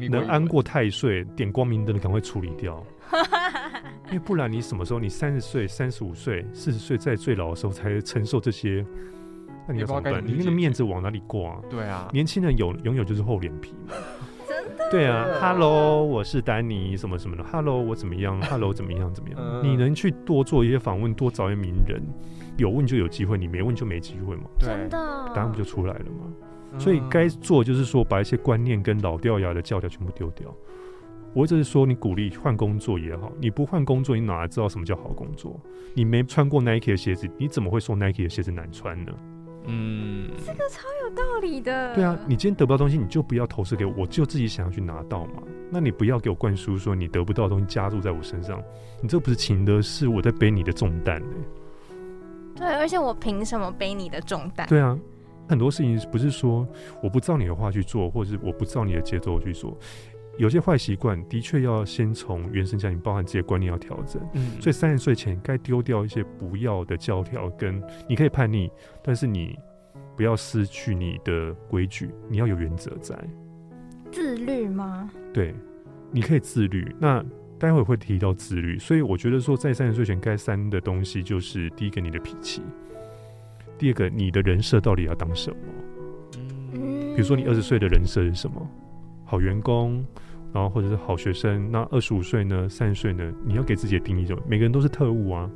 D: 能安过太岁，点光明灯的赶快处理掉，因为不然你什么时候？你三十岁、三十五岁、四十岁，在最老的时候才承受这些，那你要怎么办？你那个面子往哪里挂？
B: 对啊，
D: 年轻人有拥有就是厚脸皮嘛。
A: 真的？
D: 对啊，Hello，我是丹尼，什么什么的，Hello，我怎么样？Hello，怎么样？怎么样？你能去多做一些访问，多找一些名人，有问就有机会，你没问就没机会嘛。
A: 真的，
D: 答案不就出来了吗？所以该做就是说，把一些观念跟老掉牙的教条全部丢掉。我只是说，你鼓励换工作也好，你不换工作，你哪知道什么叫好工作？你没穿过 Nike 的鞋子，你怎么会说 Nike 的鞋子难穿呢？
A: 嗯，这个超有道理的。
D: 对啊，你今天得不到东西，你就不要投射给我，我就自己想要去拿到嘛。那你不要给我灌输说你得不到的东西加注在我身上，你这不是情的，是我在背你的重担
A: 对，而且我凭什么背你的重担？
D: 对啊。很多事情不是说我不照你的话去做，或者是我不照你的节奏去做。有些坏习惯的确要先从原生家庭，包含自己的观念要调整。嗯，所以三十岁前该丢掉一些不要的教条，跟你可以叛逆，但是你不要失去你的规矩，你要有原则在。
A: 自律吗？
D: 对，你可以自律。那待会会提到自律，所以我觉得说在三十岁前该删的东西，就是第一个你的脾气。第二个，你的人设到底要当什么？嗯，比如说你二十岁的人设是什么？好员工，然后或者是好学生。那二十五岁呢？三十岁呢？你要给自己的定义，就每个人都是特务啊！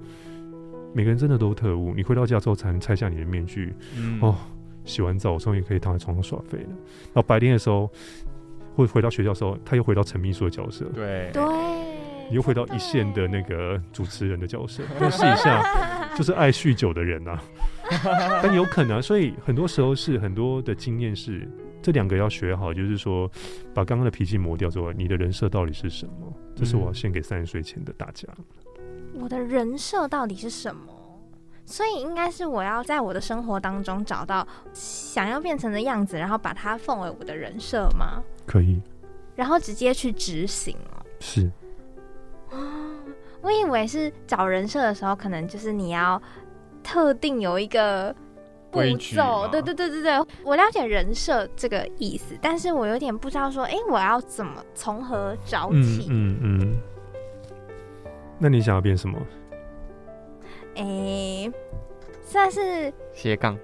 D: 每个人真的都是特务。你回到家之后才能拆下你的面具。哦，洗完澡，我终于可以躺在床上耍废了。然后白天的时候，或者回到学校的时候，他又回到陈秘书的角色，
B: 对
A: 对，
D: 你又回到一线的那个主持人的角色。但试一下，就是爱酗酒的人啊，但有可能，所以很多时候是很多的经验是这两个要学好，就是说把刚刚的脾气磨掉之后，你的人设到底是什么？这是我要献给三十岁前的大家。
A: 我的人设到底是什么？所以应该是我要在我的生活当中找到想要变成的样子，然后把它奉为我的人设吗？
D: 可以，
A: 然后直接去执行哦。
D: 是
A: 我以为是找人设的时候，可能就是你要特定有一个步骤。
B: 嘛
A: 对对对对对，我了解人设这个意思，但是我有点不知道说，哎，我要怎么从何找
D: 嗯
A: 起？
D: 嗯嗯。那你想要变什么？
A: 哎、算是
B: 斜杠，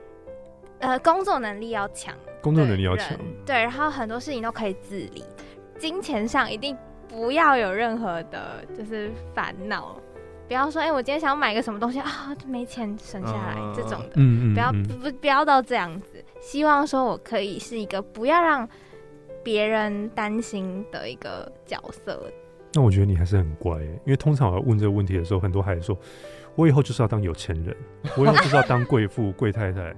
A: 呃，工作能力要强，
D: 工作能力要
A: 对
D: 强。
A: 对，然后很多事情都可以自理，金钱上一定不要有任何的，就是烦恼。不要说，哎、我今天想要买个什么东西啊，没钱省下来、
B: 嗯
A: 这种的，
D: 嗯嗯，
A: 不要
D: 嗯
A: 不不不要到这样子。希望说我可以是一个不要让别人担心的一个角色。
D: 那我觉得你还是很乖耶，因为通常我要问这个问题的时候，很多孩子说，我以后就是要当有钱人，我以后就是要当贵妇、贵太太，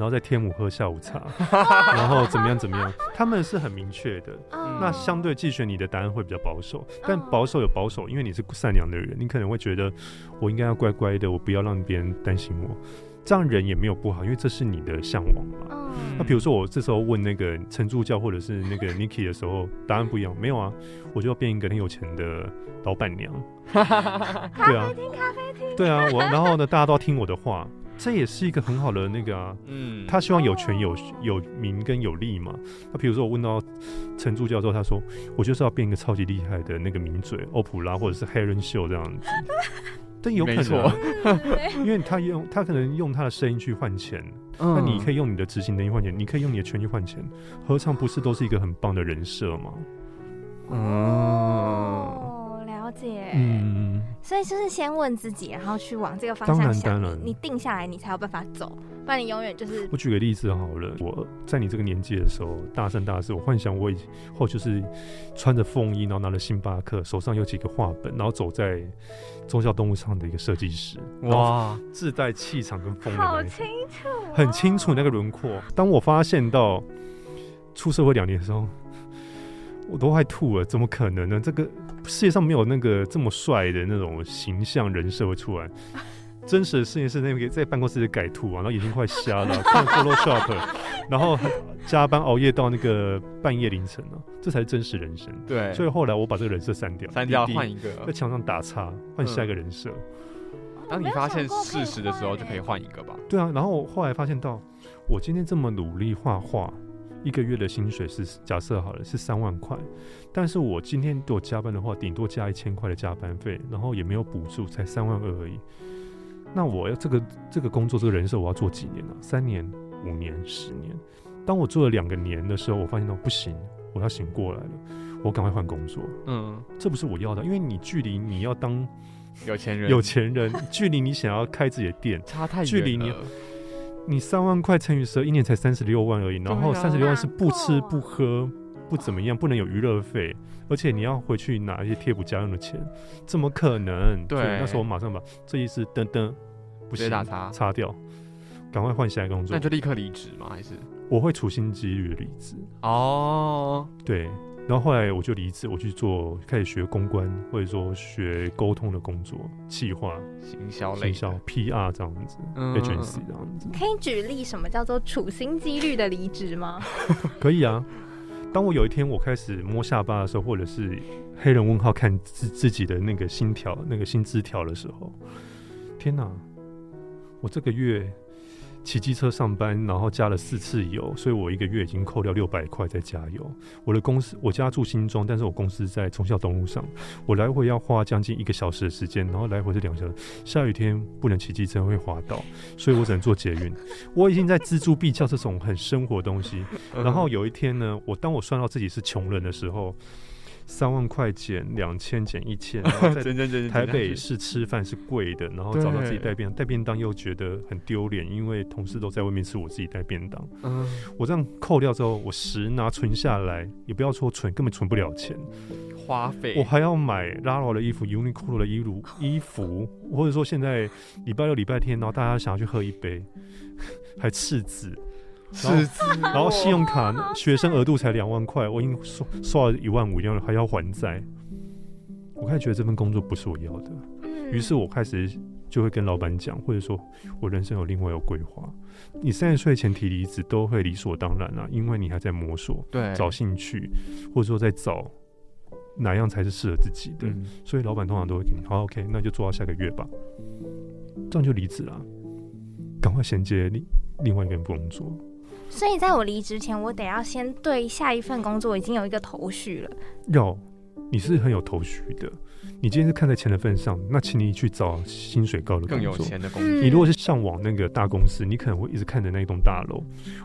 D: 然后在天母喝下午茶，然后怎么样怎么样，他们是很明确的。
A: 哦
D: 那相对季璇，你的答案会比较保守，但
A: 哦
D: 保守有保守，因为你是善良的人，你可能会觉得我应该要乖乖的，我不要让别人担心我，这样人也没有不好，因为这是你的向往嘛。
A: 嗯
D: 那比如说我这时候问那个陈助教或者是那个 Niki 的时候，答案不一样，没有啊，我就要变一个很有钱的老板娘。对啊，
A: 咖啡厅，
D: 对啊，我然后呢，大家都要听我的话，这也是一个很好的那个啊。
B: 嗯，
D: 他希望有权有有名跟有利嘛。那比如说我问到陈助教授，他说我就是要变一个超级厉害的那个名嘴，欧普拉或者是黑人秀这样子。但有可能啊、因为他用他可能用他的声音去换钱，
B: 那
D: 那你可以用你的执行能力换钱，你可以用你的权去换钱，何尝不是都是一个很棒的人设吗？
B: 嗯，
A: 哦，了解。
D: 嗯，
A: 所以就是先问自己，然后去往这个方向想。
D: 当然
A: 你你定下来，你才有办法走，不然你永远就是
D: 我举个例子好了，我在你这个年纪的时候，大三大四，我幻想我以后就是穿着风衣，然后拿着星巴克，手上有几个画本，然后走在宗教动物上的一个设计师，哇，自带气场跟风
A: 好清楚哦、
D: 很清楚那个轮廓。当我发现到出社会两年的时候，我都快吐了，怎么可能呢？这个世界上没有那个这么帅的那种形象人设会出来。真实的事情是那个在办公室里改图啊，然后眼睛快瞎了，看 Photoshop，然后加班熬夜到那个半夜凌晨啊，这才是真实人生。
B: 对，
D: 所以后来我把这个人设删掉，
B: 删掉换一个。
D: 在墙上打叉，换下一个人设。
B: 当你发现事实的时候，就可以换一个吧。
D: 对啊，然后我后来发现到，我今天这么努力画画，一个月的薪水是假设好了是三万块，但是我今天如果加班的话，顶多加一千块的加班费，然后也没有补助，才三万二而已。那我要这个这个工作这个人设我要做几年呢、三年、五年、十年？当我做了两个年的时候，我发现到不行，我要醒过来了，我赶快换工作，
B: 嗯，
D: 这不是我要的，因为你距离你要当
B: 有钱人
D: 有钱人，距离你想要开自己的店。
B: 差太远了，
D: 距离你你三万块乘以十二，一年才三十六万而已，然后三十六万是不吃不喝不怎么样，不能有娱乐费，而且你要回去拿一些贴补家用的钱，怎么可能？
B: 对
D: 那时候我马上把这一次噔噔不
B: 接打叉，
D: 擦掉，赶快换下一个工作
B: 那你。就立刻离职吗？还是
D: 我会处心积虑离职，
B: 哦，
D: 对。然后后来我就离职，我去做开始学公关，或者说学沟通的工作，企划、
B: 行销类
D: 行销、PR 这样子、
B: 嗯
D: agency 这样子。
A: 可以举例什么叫做处心积虑的离职吗？
D: 可以啊。当我有一天我开始摸下巴的时候，或者是黑人问号看自自己的那个心条、那个薪资条的时候，天哪！我这个月骑机车上班，然后加了四次油，所以我一个月已经扣掉六百块在加油。我的公司我家住新庄，但是我公司在忠孝东路上，我来回要花将近一个小时的时间，然后来回是两小时。下雨天不能骑机车会滑倒，所以我只能坐捷运。我已经在锱铢必较这种很生活的东西。
B: 嗯
D: 然后有一天呢，我当我算到自己是穷人的时候，三万块减两千减一千，台北市吃饭是贵的，然后找到自己
B: 对
D: 带便带便当又觉得很丢脸，因为同事都在外面吃，我自己带便当。
B: 嗯，
D: 我这样扣掉之后，我十拿存下来，也不要说存，根本存不了钱。
B: 花费
D: 我还要买 Lara 的衣服、Uniqlo 的衣服、衣服，或者说现在礼拜六、礼拜天，然后大家想要去喝一杯，还赤字，
B: 是，
D: 然后信用卡学生额度才两万块，我已经刷刷了一万五，要还要还债。我开始觉得这份工作不是我要的，
A: 嗯
D: 于是我开始就会跟老板讲，或者说我人生有另外有规划。你三十岁前提离职都会理所当然啊，因为你还在摸索、
B: 对，
D: 找兴趣，或者说在找哪样才是适合自己的。
B: 嗯，
D: 所以老板通常都会给你好，OK，那就做到下个月吧，这样就离职了，赶快衔接另另外一个工作。
A: 所以在我离职前，我得要先对下一份工作已经有一个头绪了。
D: 有你是很有头绪的，你今天是看在钱的份上，那请你去找薪水高的工
B: 更有
D: 作。
B: 钱的工作，
A: 嗯。
D: 你如果是向往那个大公司，你可能会一直看着那栋大楼，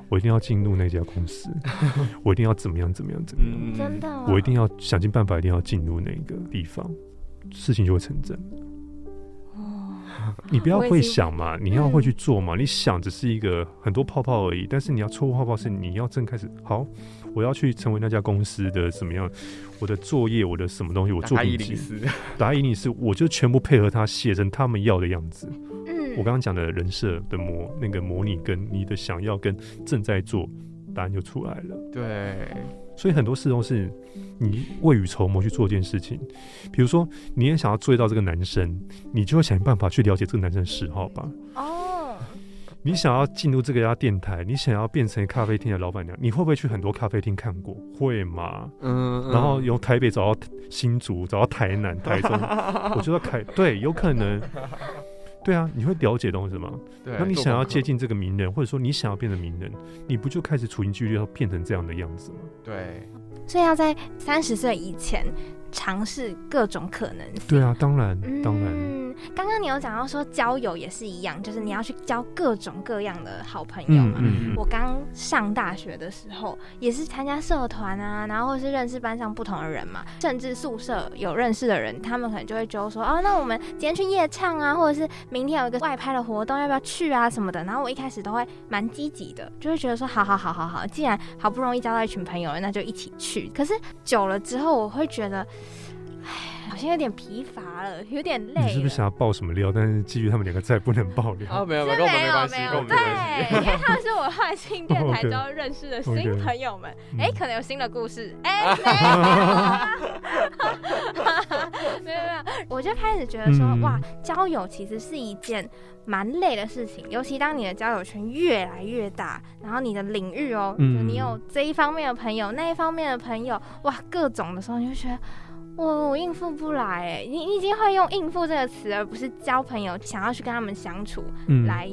D: 我一定要进入那家公司，我一定要怎么样怎么样怎么样，
B: 嗯。
A: 真的，哦
D: 我一定要想尽办法，一定要进入那个地方，事情就会成真。
A: 哦，
D: 你不要会想嘛，你要会
A: 嗯
D: 去做嘛。你想只是一个很多泡泡而已，但是你要戳破泡泡是你要正开始好，我要去成为那家公司的什么样，我的作业，我的什么东西，我做笔记。答应你是，我就全部配合他写成他们要的样子。
A: 嗯，
D: 我刚刚讲的人设的模那个模拟，跟你的想要跟正在做，答案就出来了。
B: 对，
D: 所以很多事都是你未雨绸缪去做一件事情，比如说你也想要追到这个男生，你就会想办法去了解这个男生的嗜好吧。
A: 哦，
D: 你想要进入这个家电台，你想要变成咖啡厅的老板娘，你会不会去很多咖啡厅看过？会吗？
B: 嗯，
D: 然后由台北找到新竹，找到台南、台中，我觉得开对，有可能。对啊，你会了解东西吗？
B: 对，
D: 那你想要接，近这个名人，或者说你想要变成名人，你不就开始处心积虑要变成这样的样子吗？
B: 对，
A: 所以要在三十岁以前尝试各种可能性。
D: 对啊，当然，当然，
A: 嗯，刚刚你有讲到说交友也是一样，就是你要去交各种各样的好朋友嘛。
D: 嗯
A: 我刚上大学的时候，也是参加社团啊，然后或是认识班上不同的人嘛，甚至宿舍有认识的人，他们可能就会揪说，哦，那我们今天去夜唱啊，或者是明天有一个外拍的活动，要不要去啊什么的。然后我一开始都会蛮积极的，就会觉得说，好好好好好，既然好不容易交到一群朋友了，那就一起去。可是久了之后，我会觉得，唉，好像有点疲乏了，有点累。
D: 你是不是想要爆什么料？但是基于他们两个在不能爆料。
B: 啊，没有没有，
A: 是
B: 跟我们没关系，
A: 没有没有，
B: 跟我们没关系。
A: 对，因为他们是我换新电台 之后认识的新朋友们，可能有新的故事，哎，没有，没有没有，我就开始觉得说，
D: 嗯
A: 哇，交友其实是一件蛮累的事情，尤其当你的交友圈越来越大，然后你的领域哦，你有这一方面的朋友，那一方面的朋友，哇，各种的时候，你就觉得。我我应付不来哎，你你已经会用应付这个词，而不是交朋友，想要去跟他们相处，
D: 嗯
A: 来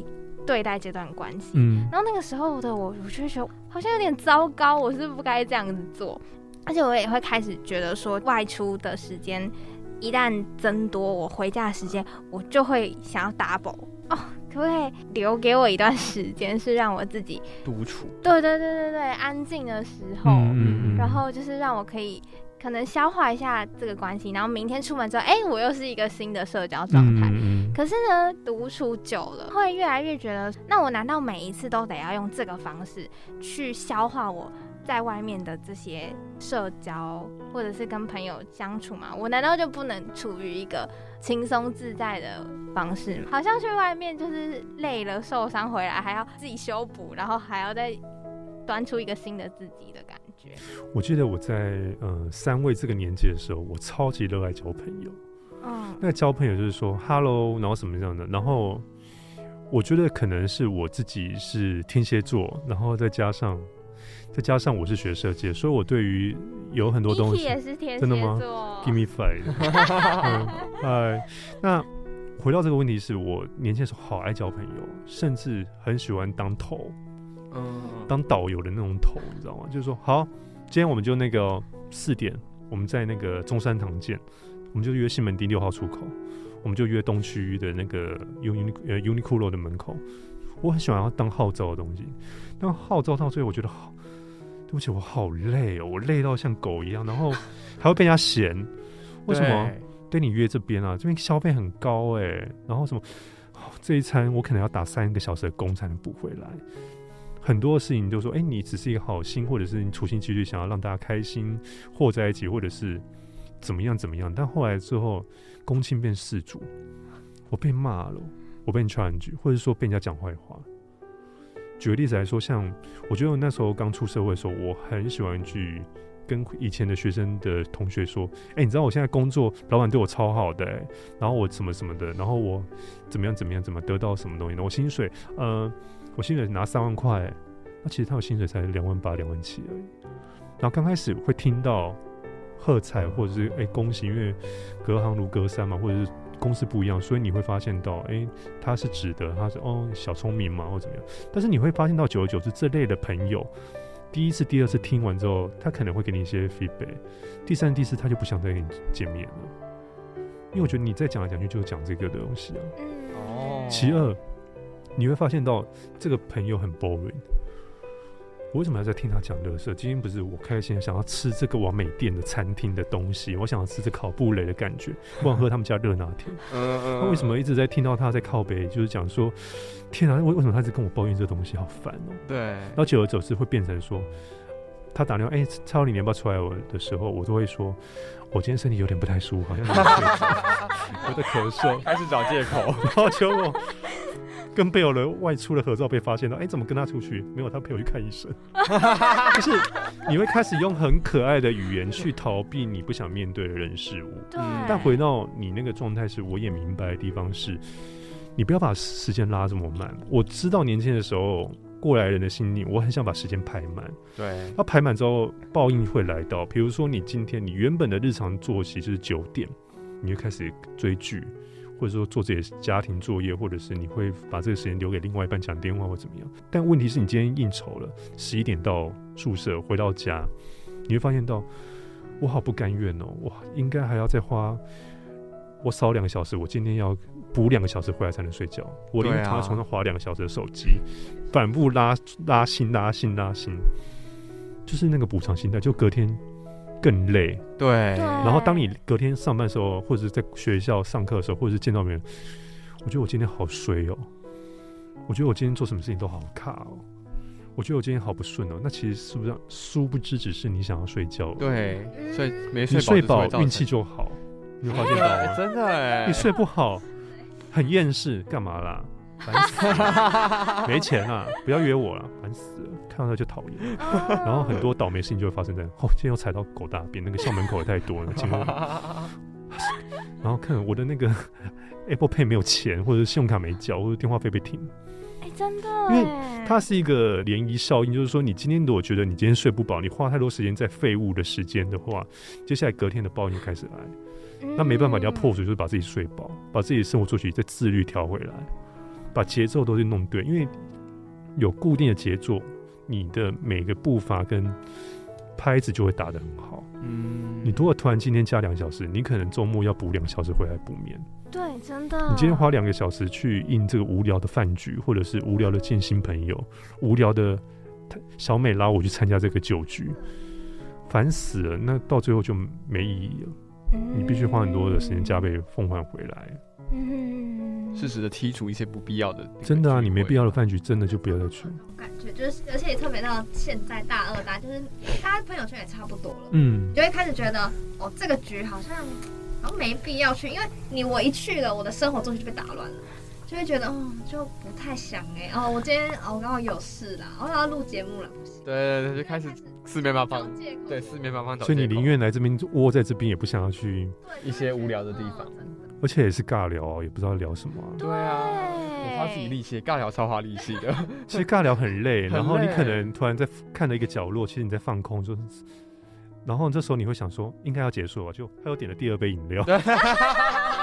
A: 对待这段关系。
D: 嗯
A: 然后那个时候的我，我就会觉得好像有点糟糕，我是不是不该这样子做。而且我也会开始觉得说，外出的时间一旦增多，我回家的时间我就会想要 double 哦，可不可以留给我一段时间，是让我自己
B: 独处，
A: 对对对对对安静的时候，
D: 嗯
A: 然后就是让我可以可能消化一下这个关系，然后明天出门之后，哎，我又是一个新的社交状态。
D: 嗯
A: 可是呢，独处久了，会越来越觉得，那我难道每一次都得要用这个方式去消化我在外面的这些社交，或者是跟朋友相处吗？我难道就不能处于一个轻松自在的方式吗？好像去外面就是累了、受伤回来，还要自己修补，然后还要再端出一个新的自己的感觉。
D: 我记得我在呃三位这个年纪的时候，我超级热爱交朋友。
A: 嗯
D: 那交朋友就是说 “hello”，然后什么样的，然后我觉得可能是我自己是天蝎座，然后再加上再加上我是学设计，所以我对于有很多东西
A: 也是天蝎
D: 真的吗
A: 座
D: ，give me five。嗯，哎，那回到这个问题是我年轻的时候好爱交朋友，甚至很喜欢当头，
B: 嗯，
D: 当导游的那种头，你知道吗？就是说，好，今天我们就那个四点，我们在那个中山堂见，我们就约西门町六号出口，我们就约东区的那个 Uni 呃 Uniqlo 的门口。我很喜欢要当号召的东西，但号召到最后，我觉得好，对不起，我好累哦，我累到像狗一样，然后还会被人家嫌，为什么？
B: 对
D: 跟你约这边啊，这边消费很高哎，然后什么、哦这一餐我可能要打三个小时的工才能补回来。很多事情都说，哎、你只是一个好心，或者是你处心积虑想要让大家开心，和在一起，或者是怎么样怎么样。但后来之后，公亲变事主，我被骂了，我被你踹一句或者说被人家讲坏话。举个例子来说，像我觉得那时候刚出社会的时候，我很喜欢去跟以前的学生的同学说：“哎、你知道我现在工作，老板对我超好的、然后我什么什么的，然后我怎么样怎么样怎么得到什么东西呢？我薪水，呃，我薪水拿三万块、欸，那其实他的薪水才两万八、两万七而已。然后刚开始会听到喝彩或者是哎、恭喜，因为隔行如隔山嘛，或者是公司不一样，所以你会发现到，哎、他是指的他是哦小聪明嘛，或怎么样。但是你会发现到，久而久之，这类的朋友，第一次、第二次听完之后，他可能会给你一些 feedback，第三、第四他就不想再跟你见面了，因为我觉得你再讲来讲去就是讲这个的东西啊。
A: 嗯，
B: 哦
D: 其二，你会发现到这个朋友很 boring。我为什么要在听他讲乐色？今天不是我开心想要吃这个完美店的餐厅的东西，我想要吃这烤布雷的感觉，我想喝他们家热拿铁。
B: 嗯嗯
D: 那为什么一直在听到他在靠北，就是讲说，天啊，为为什么他一直跟我抱怨这东西，好烦哦、
B: 对
D: 然后久而久之会变成说，他打电话，哎、超你你要不要出来我的时候，我都会说，我今天身体有点不太舒服，好像有点咳嗽 我在咳嗽，
B: 开始找借口，
D: 然后结果跟贝尔的外出的合照被发现到，哎、怎么跟他出去？没有，他陪我去看医生。就是你会开始用很可爱的语言去逃避你不想面对的人事物。
B: 嗯
D: 但回到你那个状态是，我也明白的地方是，你不要把时间拉这么慢。我知道年轻的时候，过来人的心理，我很想把时间排满。
B: 对
D: 那排满之后，报应会来到。比如说，你今天你原本的日常作息就是九点，你就开始追剧，或者说做自己的家庭作业，或者是你会把这个时间留给另外一半讲电话或怎么样。但问题是你今天应酬了，十一点到宿舍，回到家，你会发现到我好不甘愿哦，哇应该还要再花。我少两个小时，我今天要补两个小时回来才能睡觉。我宁愿
B: 对啊
D: 躺在床上划两个小时的手机，反复拉拉新拉新拉新，就是那个补偿心态，就隔天更累。
B: 对
A: 对
D: 然后当你隔天上班的时候，或者是在学校上课的时候，或者是见到别人，我觉得我今天好衰哦，我觉得我今天做什么事情都好卡哦，我觉得我今天好不顺哦。那其实是不是殊不知只是你想要睡觉？
B: 对，所以没
D: 你
B: 睡
D: 睡饱运气就好，你有发现到
B: 哎
D: 吗？
B: 真的哎，
D: 你睡不好，很厌世，干嘛啦？烦死了，没钱啊，不要约我了，烦死了，看到他就讨厌。然
A: 然
D: 后很多倒霉事情就会发生在，哦，今天又踩到狗大便，那个校门口也太多了，然后看我的那个 Apple Pay 没有钱，或者是信用卡没缴，或者电话费被停，
A: 哎，真的
D: 因为
A: 哎，
D: 它是一个涟漪效应，就是说你今天如果觉得你今天睡不饱，你花太多时间在废物的时间的话，接下来隔天的报应就开始来。那没办法，你要破除，就是把自己睡饱，把自己的生活作息再自律调回来，把节奏都是弄对，因为有固定的节奏，你的每个步伐跟拍子就会打得很好。
B: 嗯，
D: 你如果突然今天加两小时，你可能周末要补两小时回来补眠。
A: 对，真的，
D: 你今天花两个小时去应这个无聊的饭局，或者是无聊的见新朋友，无聊的小美拉我去参加这个酒局，烦死了。那到最后就没意义了。你必须花很多的时间加倍奉还回来。
A: 嗯，
B: 适时的剔除一些不必要的，
D: 真的啊，你没必要的饭局，真的就不要再去。
C: 感觉就是，而且也特别到现在大二大，就是大家朋友圈也差不多了，
D: 嗯。
C: 你，就会开始觉得哦，这个局好像好像没必要去，因为你我一去了，我的生活作息就被打乱了。就会觉得，哦，就不太想哎、哦，我今天哦，我刚好有事啦，我要录节目了，不行，
B: 对对对，就开始四面八方，
C: 借口，
B: 对四面八方找，
D: 所以你宁愿来这边窝在这边，也不想要去，
B: 一些无聊的地方。
C: 嗯真的
D: 而且也是尬聊哦，也不知道聊什么啊、
B: 对啊，我花自己力气，尬聊超花力气的，
D: 其实尬聊很累，
B: 很
D: 然后你可能突然在看了一个角落，其实你在放空，就是，然后这时候你会想说应该要结束了，就他又点了第二杯饮料。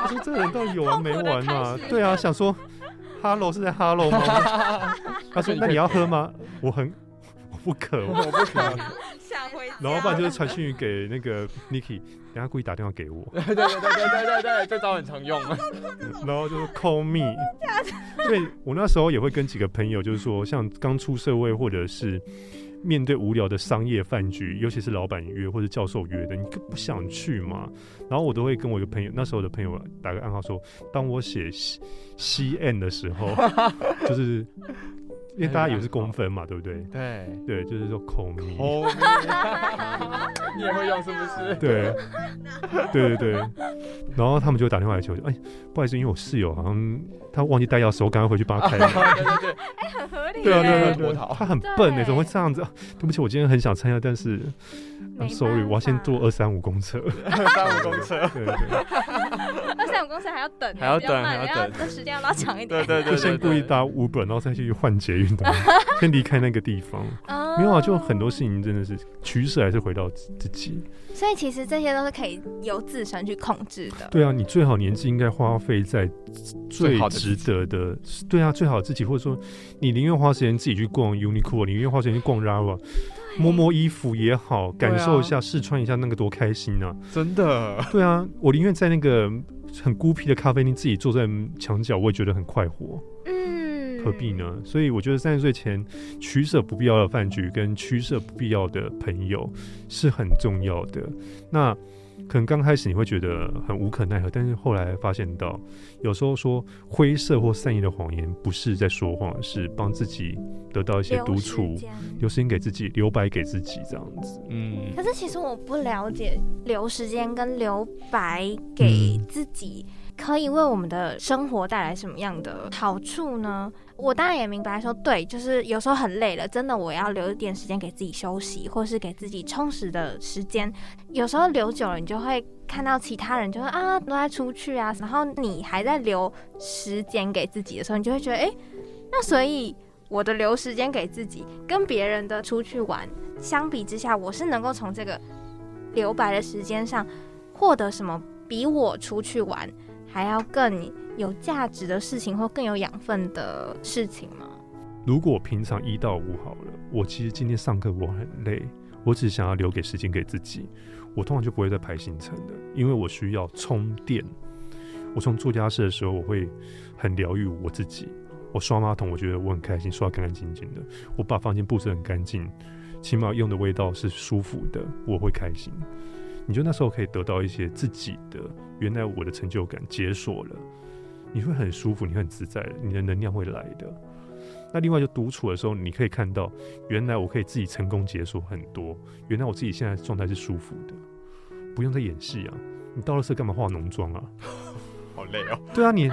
D: 我说这个人到底有完没完啊
C: 痛苦的开？始
D: 对啊，想说，Hello 是在 Hello 吗？他说 那你要喝吗？我很我不渴，
B: 我不可能，
A: 想回家，
D: 然后不然就是传讯给那个 Niki，等下故意打电话给我，
B: 对对对对对对对，这招很常用，
D: 然后就是 call me。所以我那时候也会跟几个朋友，就是说像刚出社会或者是面对无聊的商业饭局，尤其是老板约或者教授约的，你更不想去嘛。然后我都会跟我一个朋友，那时候的朋友打个暗号说，当我写 C N 的时候，就是。因为大家以为是公分嘛，对不对？
B: 对
D: 对，就是说孔明，
B: 你也会用是不是？
D: 对 对对对，然后他们就打电话来求救，哎，不好意思，因为我室友好像他忘记带钥匙，我赶快回去帮他开。
B: 对对对，
A: 哎，很合理。
D: 对啊对
B: 对
D: 对，他很笨哎，怎么会这样子？对不起，我今天很想参加，但是，sorry，我要先坐二三五公车。
B: 二三五公车，
D: 对 对。
A: 二三五公车还要等，
B: 还要等，还
A: 要等，那时间要拉长一点。
B: 对对对，
D: 就先故意搭 Uber，然后再去换捷运。先离开那个地方，没有啊，就很多事情真的是取舍，还是回到自己。
A: 所以其实这些都是可以由自身去控制的。
D: 对啊，你最好年纪应该花费在最值得的。对啊，最好自己，或者说你宁愿花时间自己去逛 Uniqlo，你宁愿花时间去逛 Rava，摸摸衣服也好，感受一下试穿一下那个多开心啊！
B: 真的。
D: 对啊，我宁愿在那个很孤僻的咖啡厅自己坐在墙角，我也觉得很快活。嗯何必呢？所以我觉得三十岁前取舍不必要的饭局跟取舍不必要的朋友是很重要的。那可能刚开始你会觉得很无可奈何，但是后来发现到，有时候说灰色或善意的谎言不是在说谎，是帮自己得到一些独处，留时间给自己，留白给自己这样子。
A: 嗯。可是其实我不了解留时间跟留白给自己。可以为我们的生活带来什么样的好处呢？我当然也明白，说对，就是有时候很累了，真的我要留一点时间给自己休息，或是给自己充实的时间。有时候留久了，你就会看到其他人就会啊都在出去啊，然后你还在留时间给自己的时候，你就会觉得，哎，那所以我的留时间给自己跟别人的出去玩相比之下，我是能够从这个留白的时间上获得什么？比我出去玩。还要更有价值的事情或更有养分的事情吗？
D: 如果平常一到五好了，我其实今天上课我很累，我只想要留给时间给自己，我通常就不会再排行程的，因为我需要充电。我从做家事的时候，我会很疗愈我自己。我刷马桶，我觉得我很开心，刷干干净净的。我把房间布置很干净，起码用的味道是舒服的，我会开心。你就那时候可以得到一些自己的，原来我的成就感解锁了，你会很舒服，你会很自在，你的能量会来的。那另外就独处的时候，你可以看到，原来我可以自己成功解锁很多，原来我自己现在状态是舒服的，不用再演戏啊。你到了是干嘛化浓妆啊？
B: 好累哦。
D: 对啊，你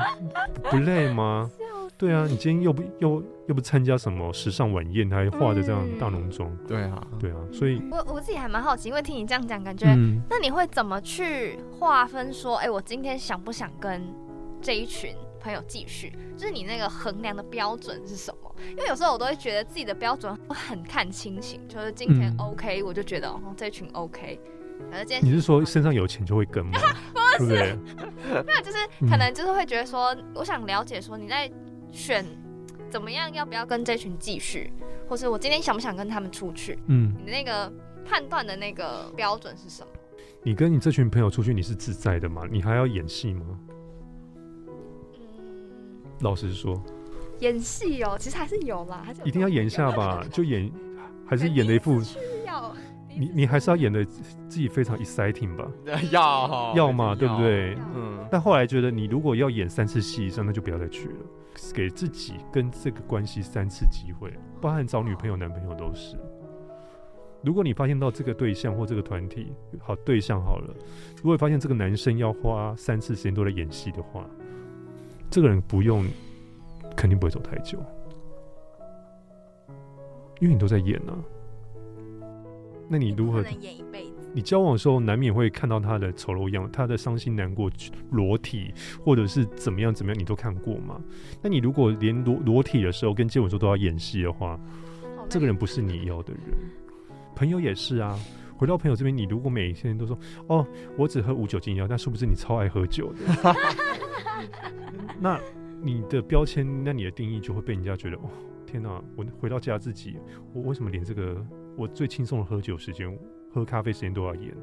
D: 不累吗？对啊，你今天又不又又不参加什么时尚晚宴，还化着这样大浓妆。
B: 对啊，
D: 对啊，所以
C: 我我自己还蛮好奇，因为听你这样讲，感觉那你会怎么去划分说，哎，我今天想不想跟这一群朋友继续？就是你那个衡量的标准是什么？因为有时候我都会觉得自己的标准很看心情，就是今天 OK，我就觉得哦这群 OK。
D: 而今天你是说身上有钱就会跟吗？
C: 不是，没有，就是可能就是会觉得说，我想了解说你在。选怎么样？要不要跟这群继续？或是我今天想不想跟他们出去？嗯，你的那个判断的那个标准是什么？
D: 你跟你这群朋友出去，你是自在的吗？你还要演戏吗？嗯，老实说，
C: 演戏哦，其实还是有啦，还是
D: 一定要演一下吧？就演，还是演的一副
C: 要
D: 你你还是要演的自己非常 exciting 吧？
B: 要
D: 要嘛，对不对？嗯。但后来觉得，你如果要演三次戏以上，那就不要再去了。给自己跟这个关系三次机会，包含找女朋友、男朋友都是。如果你发现到这个对象或这个团体好对象好了，如果发现这个男生要花三次时间都在演戏的话，这个人不用，肯定不会走太久，因为你都在演呢。那你如何
A: 能演一辈子？
D: 你交往的时候难免会看到他的丑陋样，他的伤心难过、裸体，或者是怎么样怎么样，你都看过吗？那你如果连裸裸体的时候跟接吻时候都要演戏的话，这个人不是你要的人。朋友也是啊，回到朋友这边，你如果每天都说哦，我只喝无酒精饮料，但是不是你超爱喝酒的？那你的标签，那你的定义就会被人家觉得哦，天哪！我回到家自己，我为什么连这个我最轻松的喝酒时间？喝咖啡时间都要演，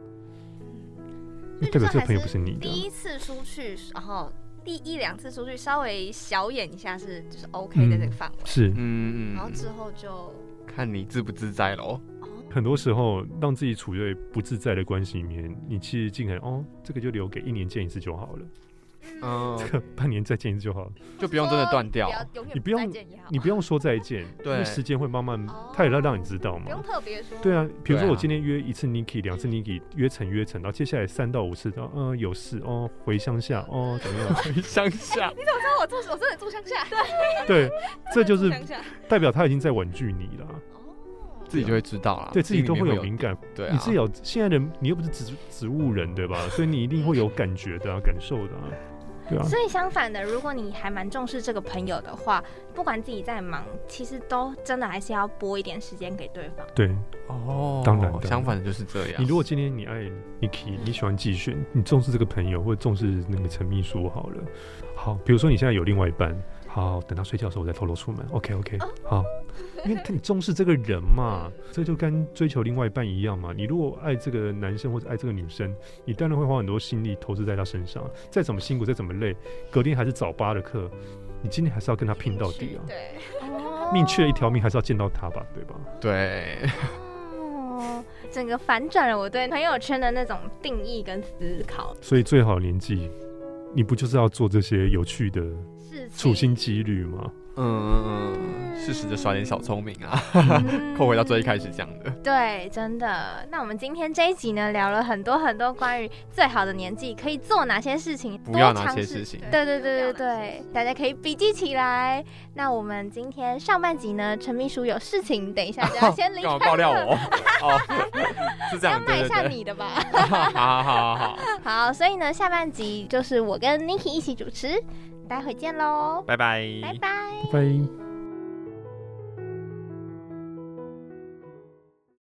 D: 代表这个朋友不是你的。
C: 第一次出去，然后第一两次出去稍微小演一下是就是 OK 的这个范围，
D: 是
B: 嗯
C: 然后之后就
B: 看你自不自在喽。
C: 哦，
D: 很多时候让自己处在不自在的关系里面，你其实尽可能哦，这个就留给一年见一次就好了，
B: 嗯。
D: 这，个半年再见一次就好了，
B: 就不用真的断掉。
D: 你不用你不用说再见，
B: 对
D: 因为时间会慢慢
C: 哦，
D: 他也要让你知道嘛。
C: 不用。特别说，
D: 对啊，比如说我今天约一次 Niki，两次 Niki，约成约成，然后接下来三到五次，然后嗯有事哦，回乡下哦怎么样？
B: 回乡下，
C: 你怎么知道我住我真的住乡下，
D: 对，这就是代表他已经在婉拒你了，
C: 哦，
B: 自己就会知道啦。
D: 对自己都会有敏感。
B: 对啊，
D: 你自己有现在的，你又不是植植物人对吧？所以你一定会有感觉的、啊、感受的、啊，对啊。
A: 所以相反的，如果你还蛮重视这个朋友的话，不管自己在忙，其实都真的还是要拨一点时间给对方。
D: 对
B: 哦，
D: 当然
B: 相反的就是这样。
D: 你如果今天你爱 Niki，你喜欢季璇，你重视这个朋友或者重视那个陈秘书好了。好，比如说你现在有另外一半，好，等他睡觉的时候我再偷偷出门。OK OK，好，因为你重视这个人嘛，这就跟追求另外一半一样嘛。你如果爱这个男生或者爱这个女生，你当然会花很多心力投资在他身上。再怎么辛苦，再怎么累，隔天还是早八的课，你今天还是要跟他拼到底啊！
C: 对，
A: 哦
D: 命缺了一条命，还是要见到他吧，对吧？
B: 对，
A: 哦，整个反转了我对朋友圈的那种定义跟思考
D: 所以最好的年纪，你不就是要做这些有趣的
A: 事情。
D: 处心积虑吗？
B: 嗯嗯嗯，适时的耍点小聪明啊，
A: 嗯
B: 扣回到最一开始讲的。
A: 对，真的。那我们今天这一集呢，聊了很多很多关于最好的年纪可以做哪些事情，
B: 不要哪
A: 多尝试
B: 些事情
A: 对对对对对，大家可以笔记起来。那我们今天上半集呢，陈秘书有事情，等一下就要先离开。
B: 爆料我？哦，是这
A: 要
B: 样，对对对。
A: 卖一下你的吧。
B: 好好好好，
A: 好，所以呢，下半集就是我跟 Niki 一起主持，待会见喽，
B: 拜拜。
A: 拜拜。
D: 拜拜。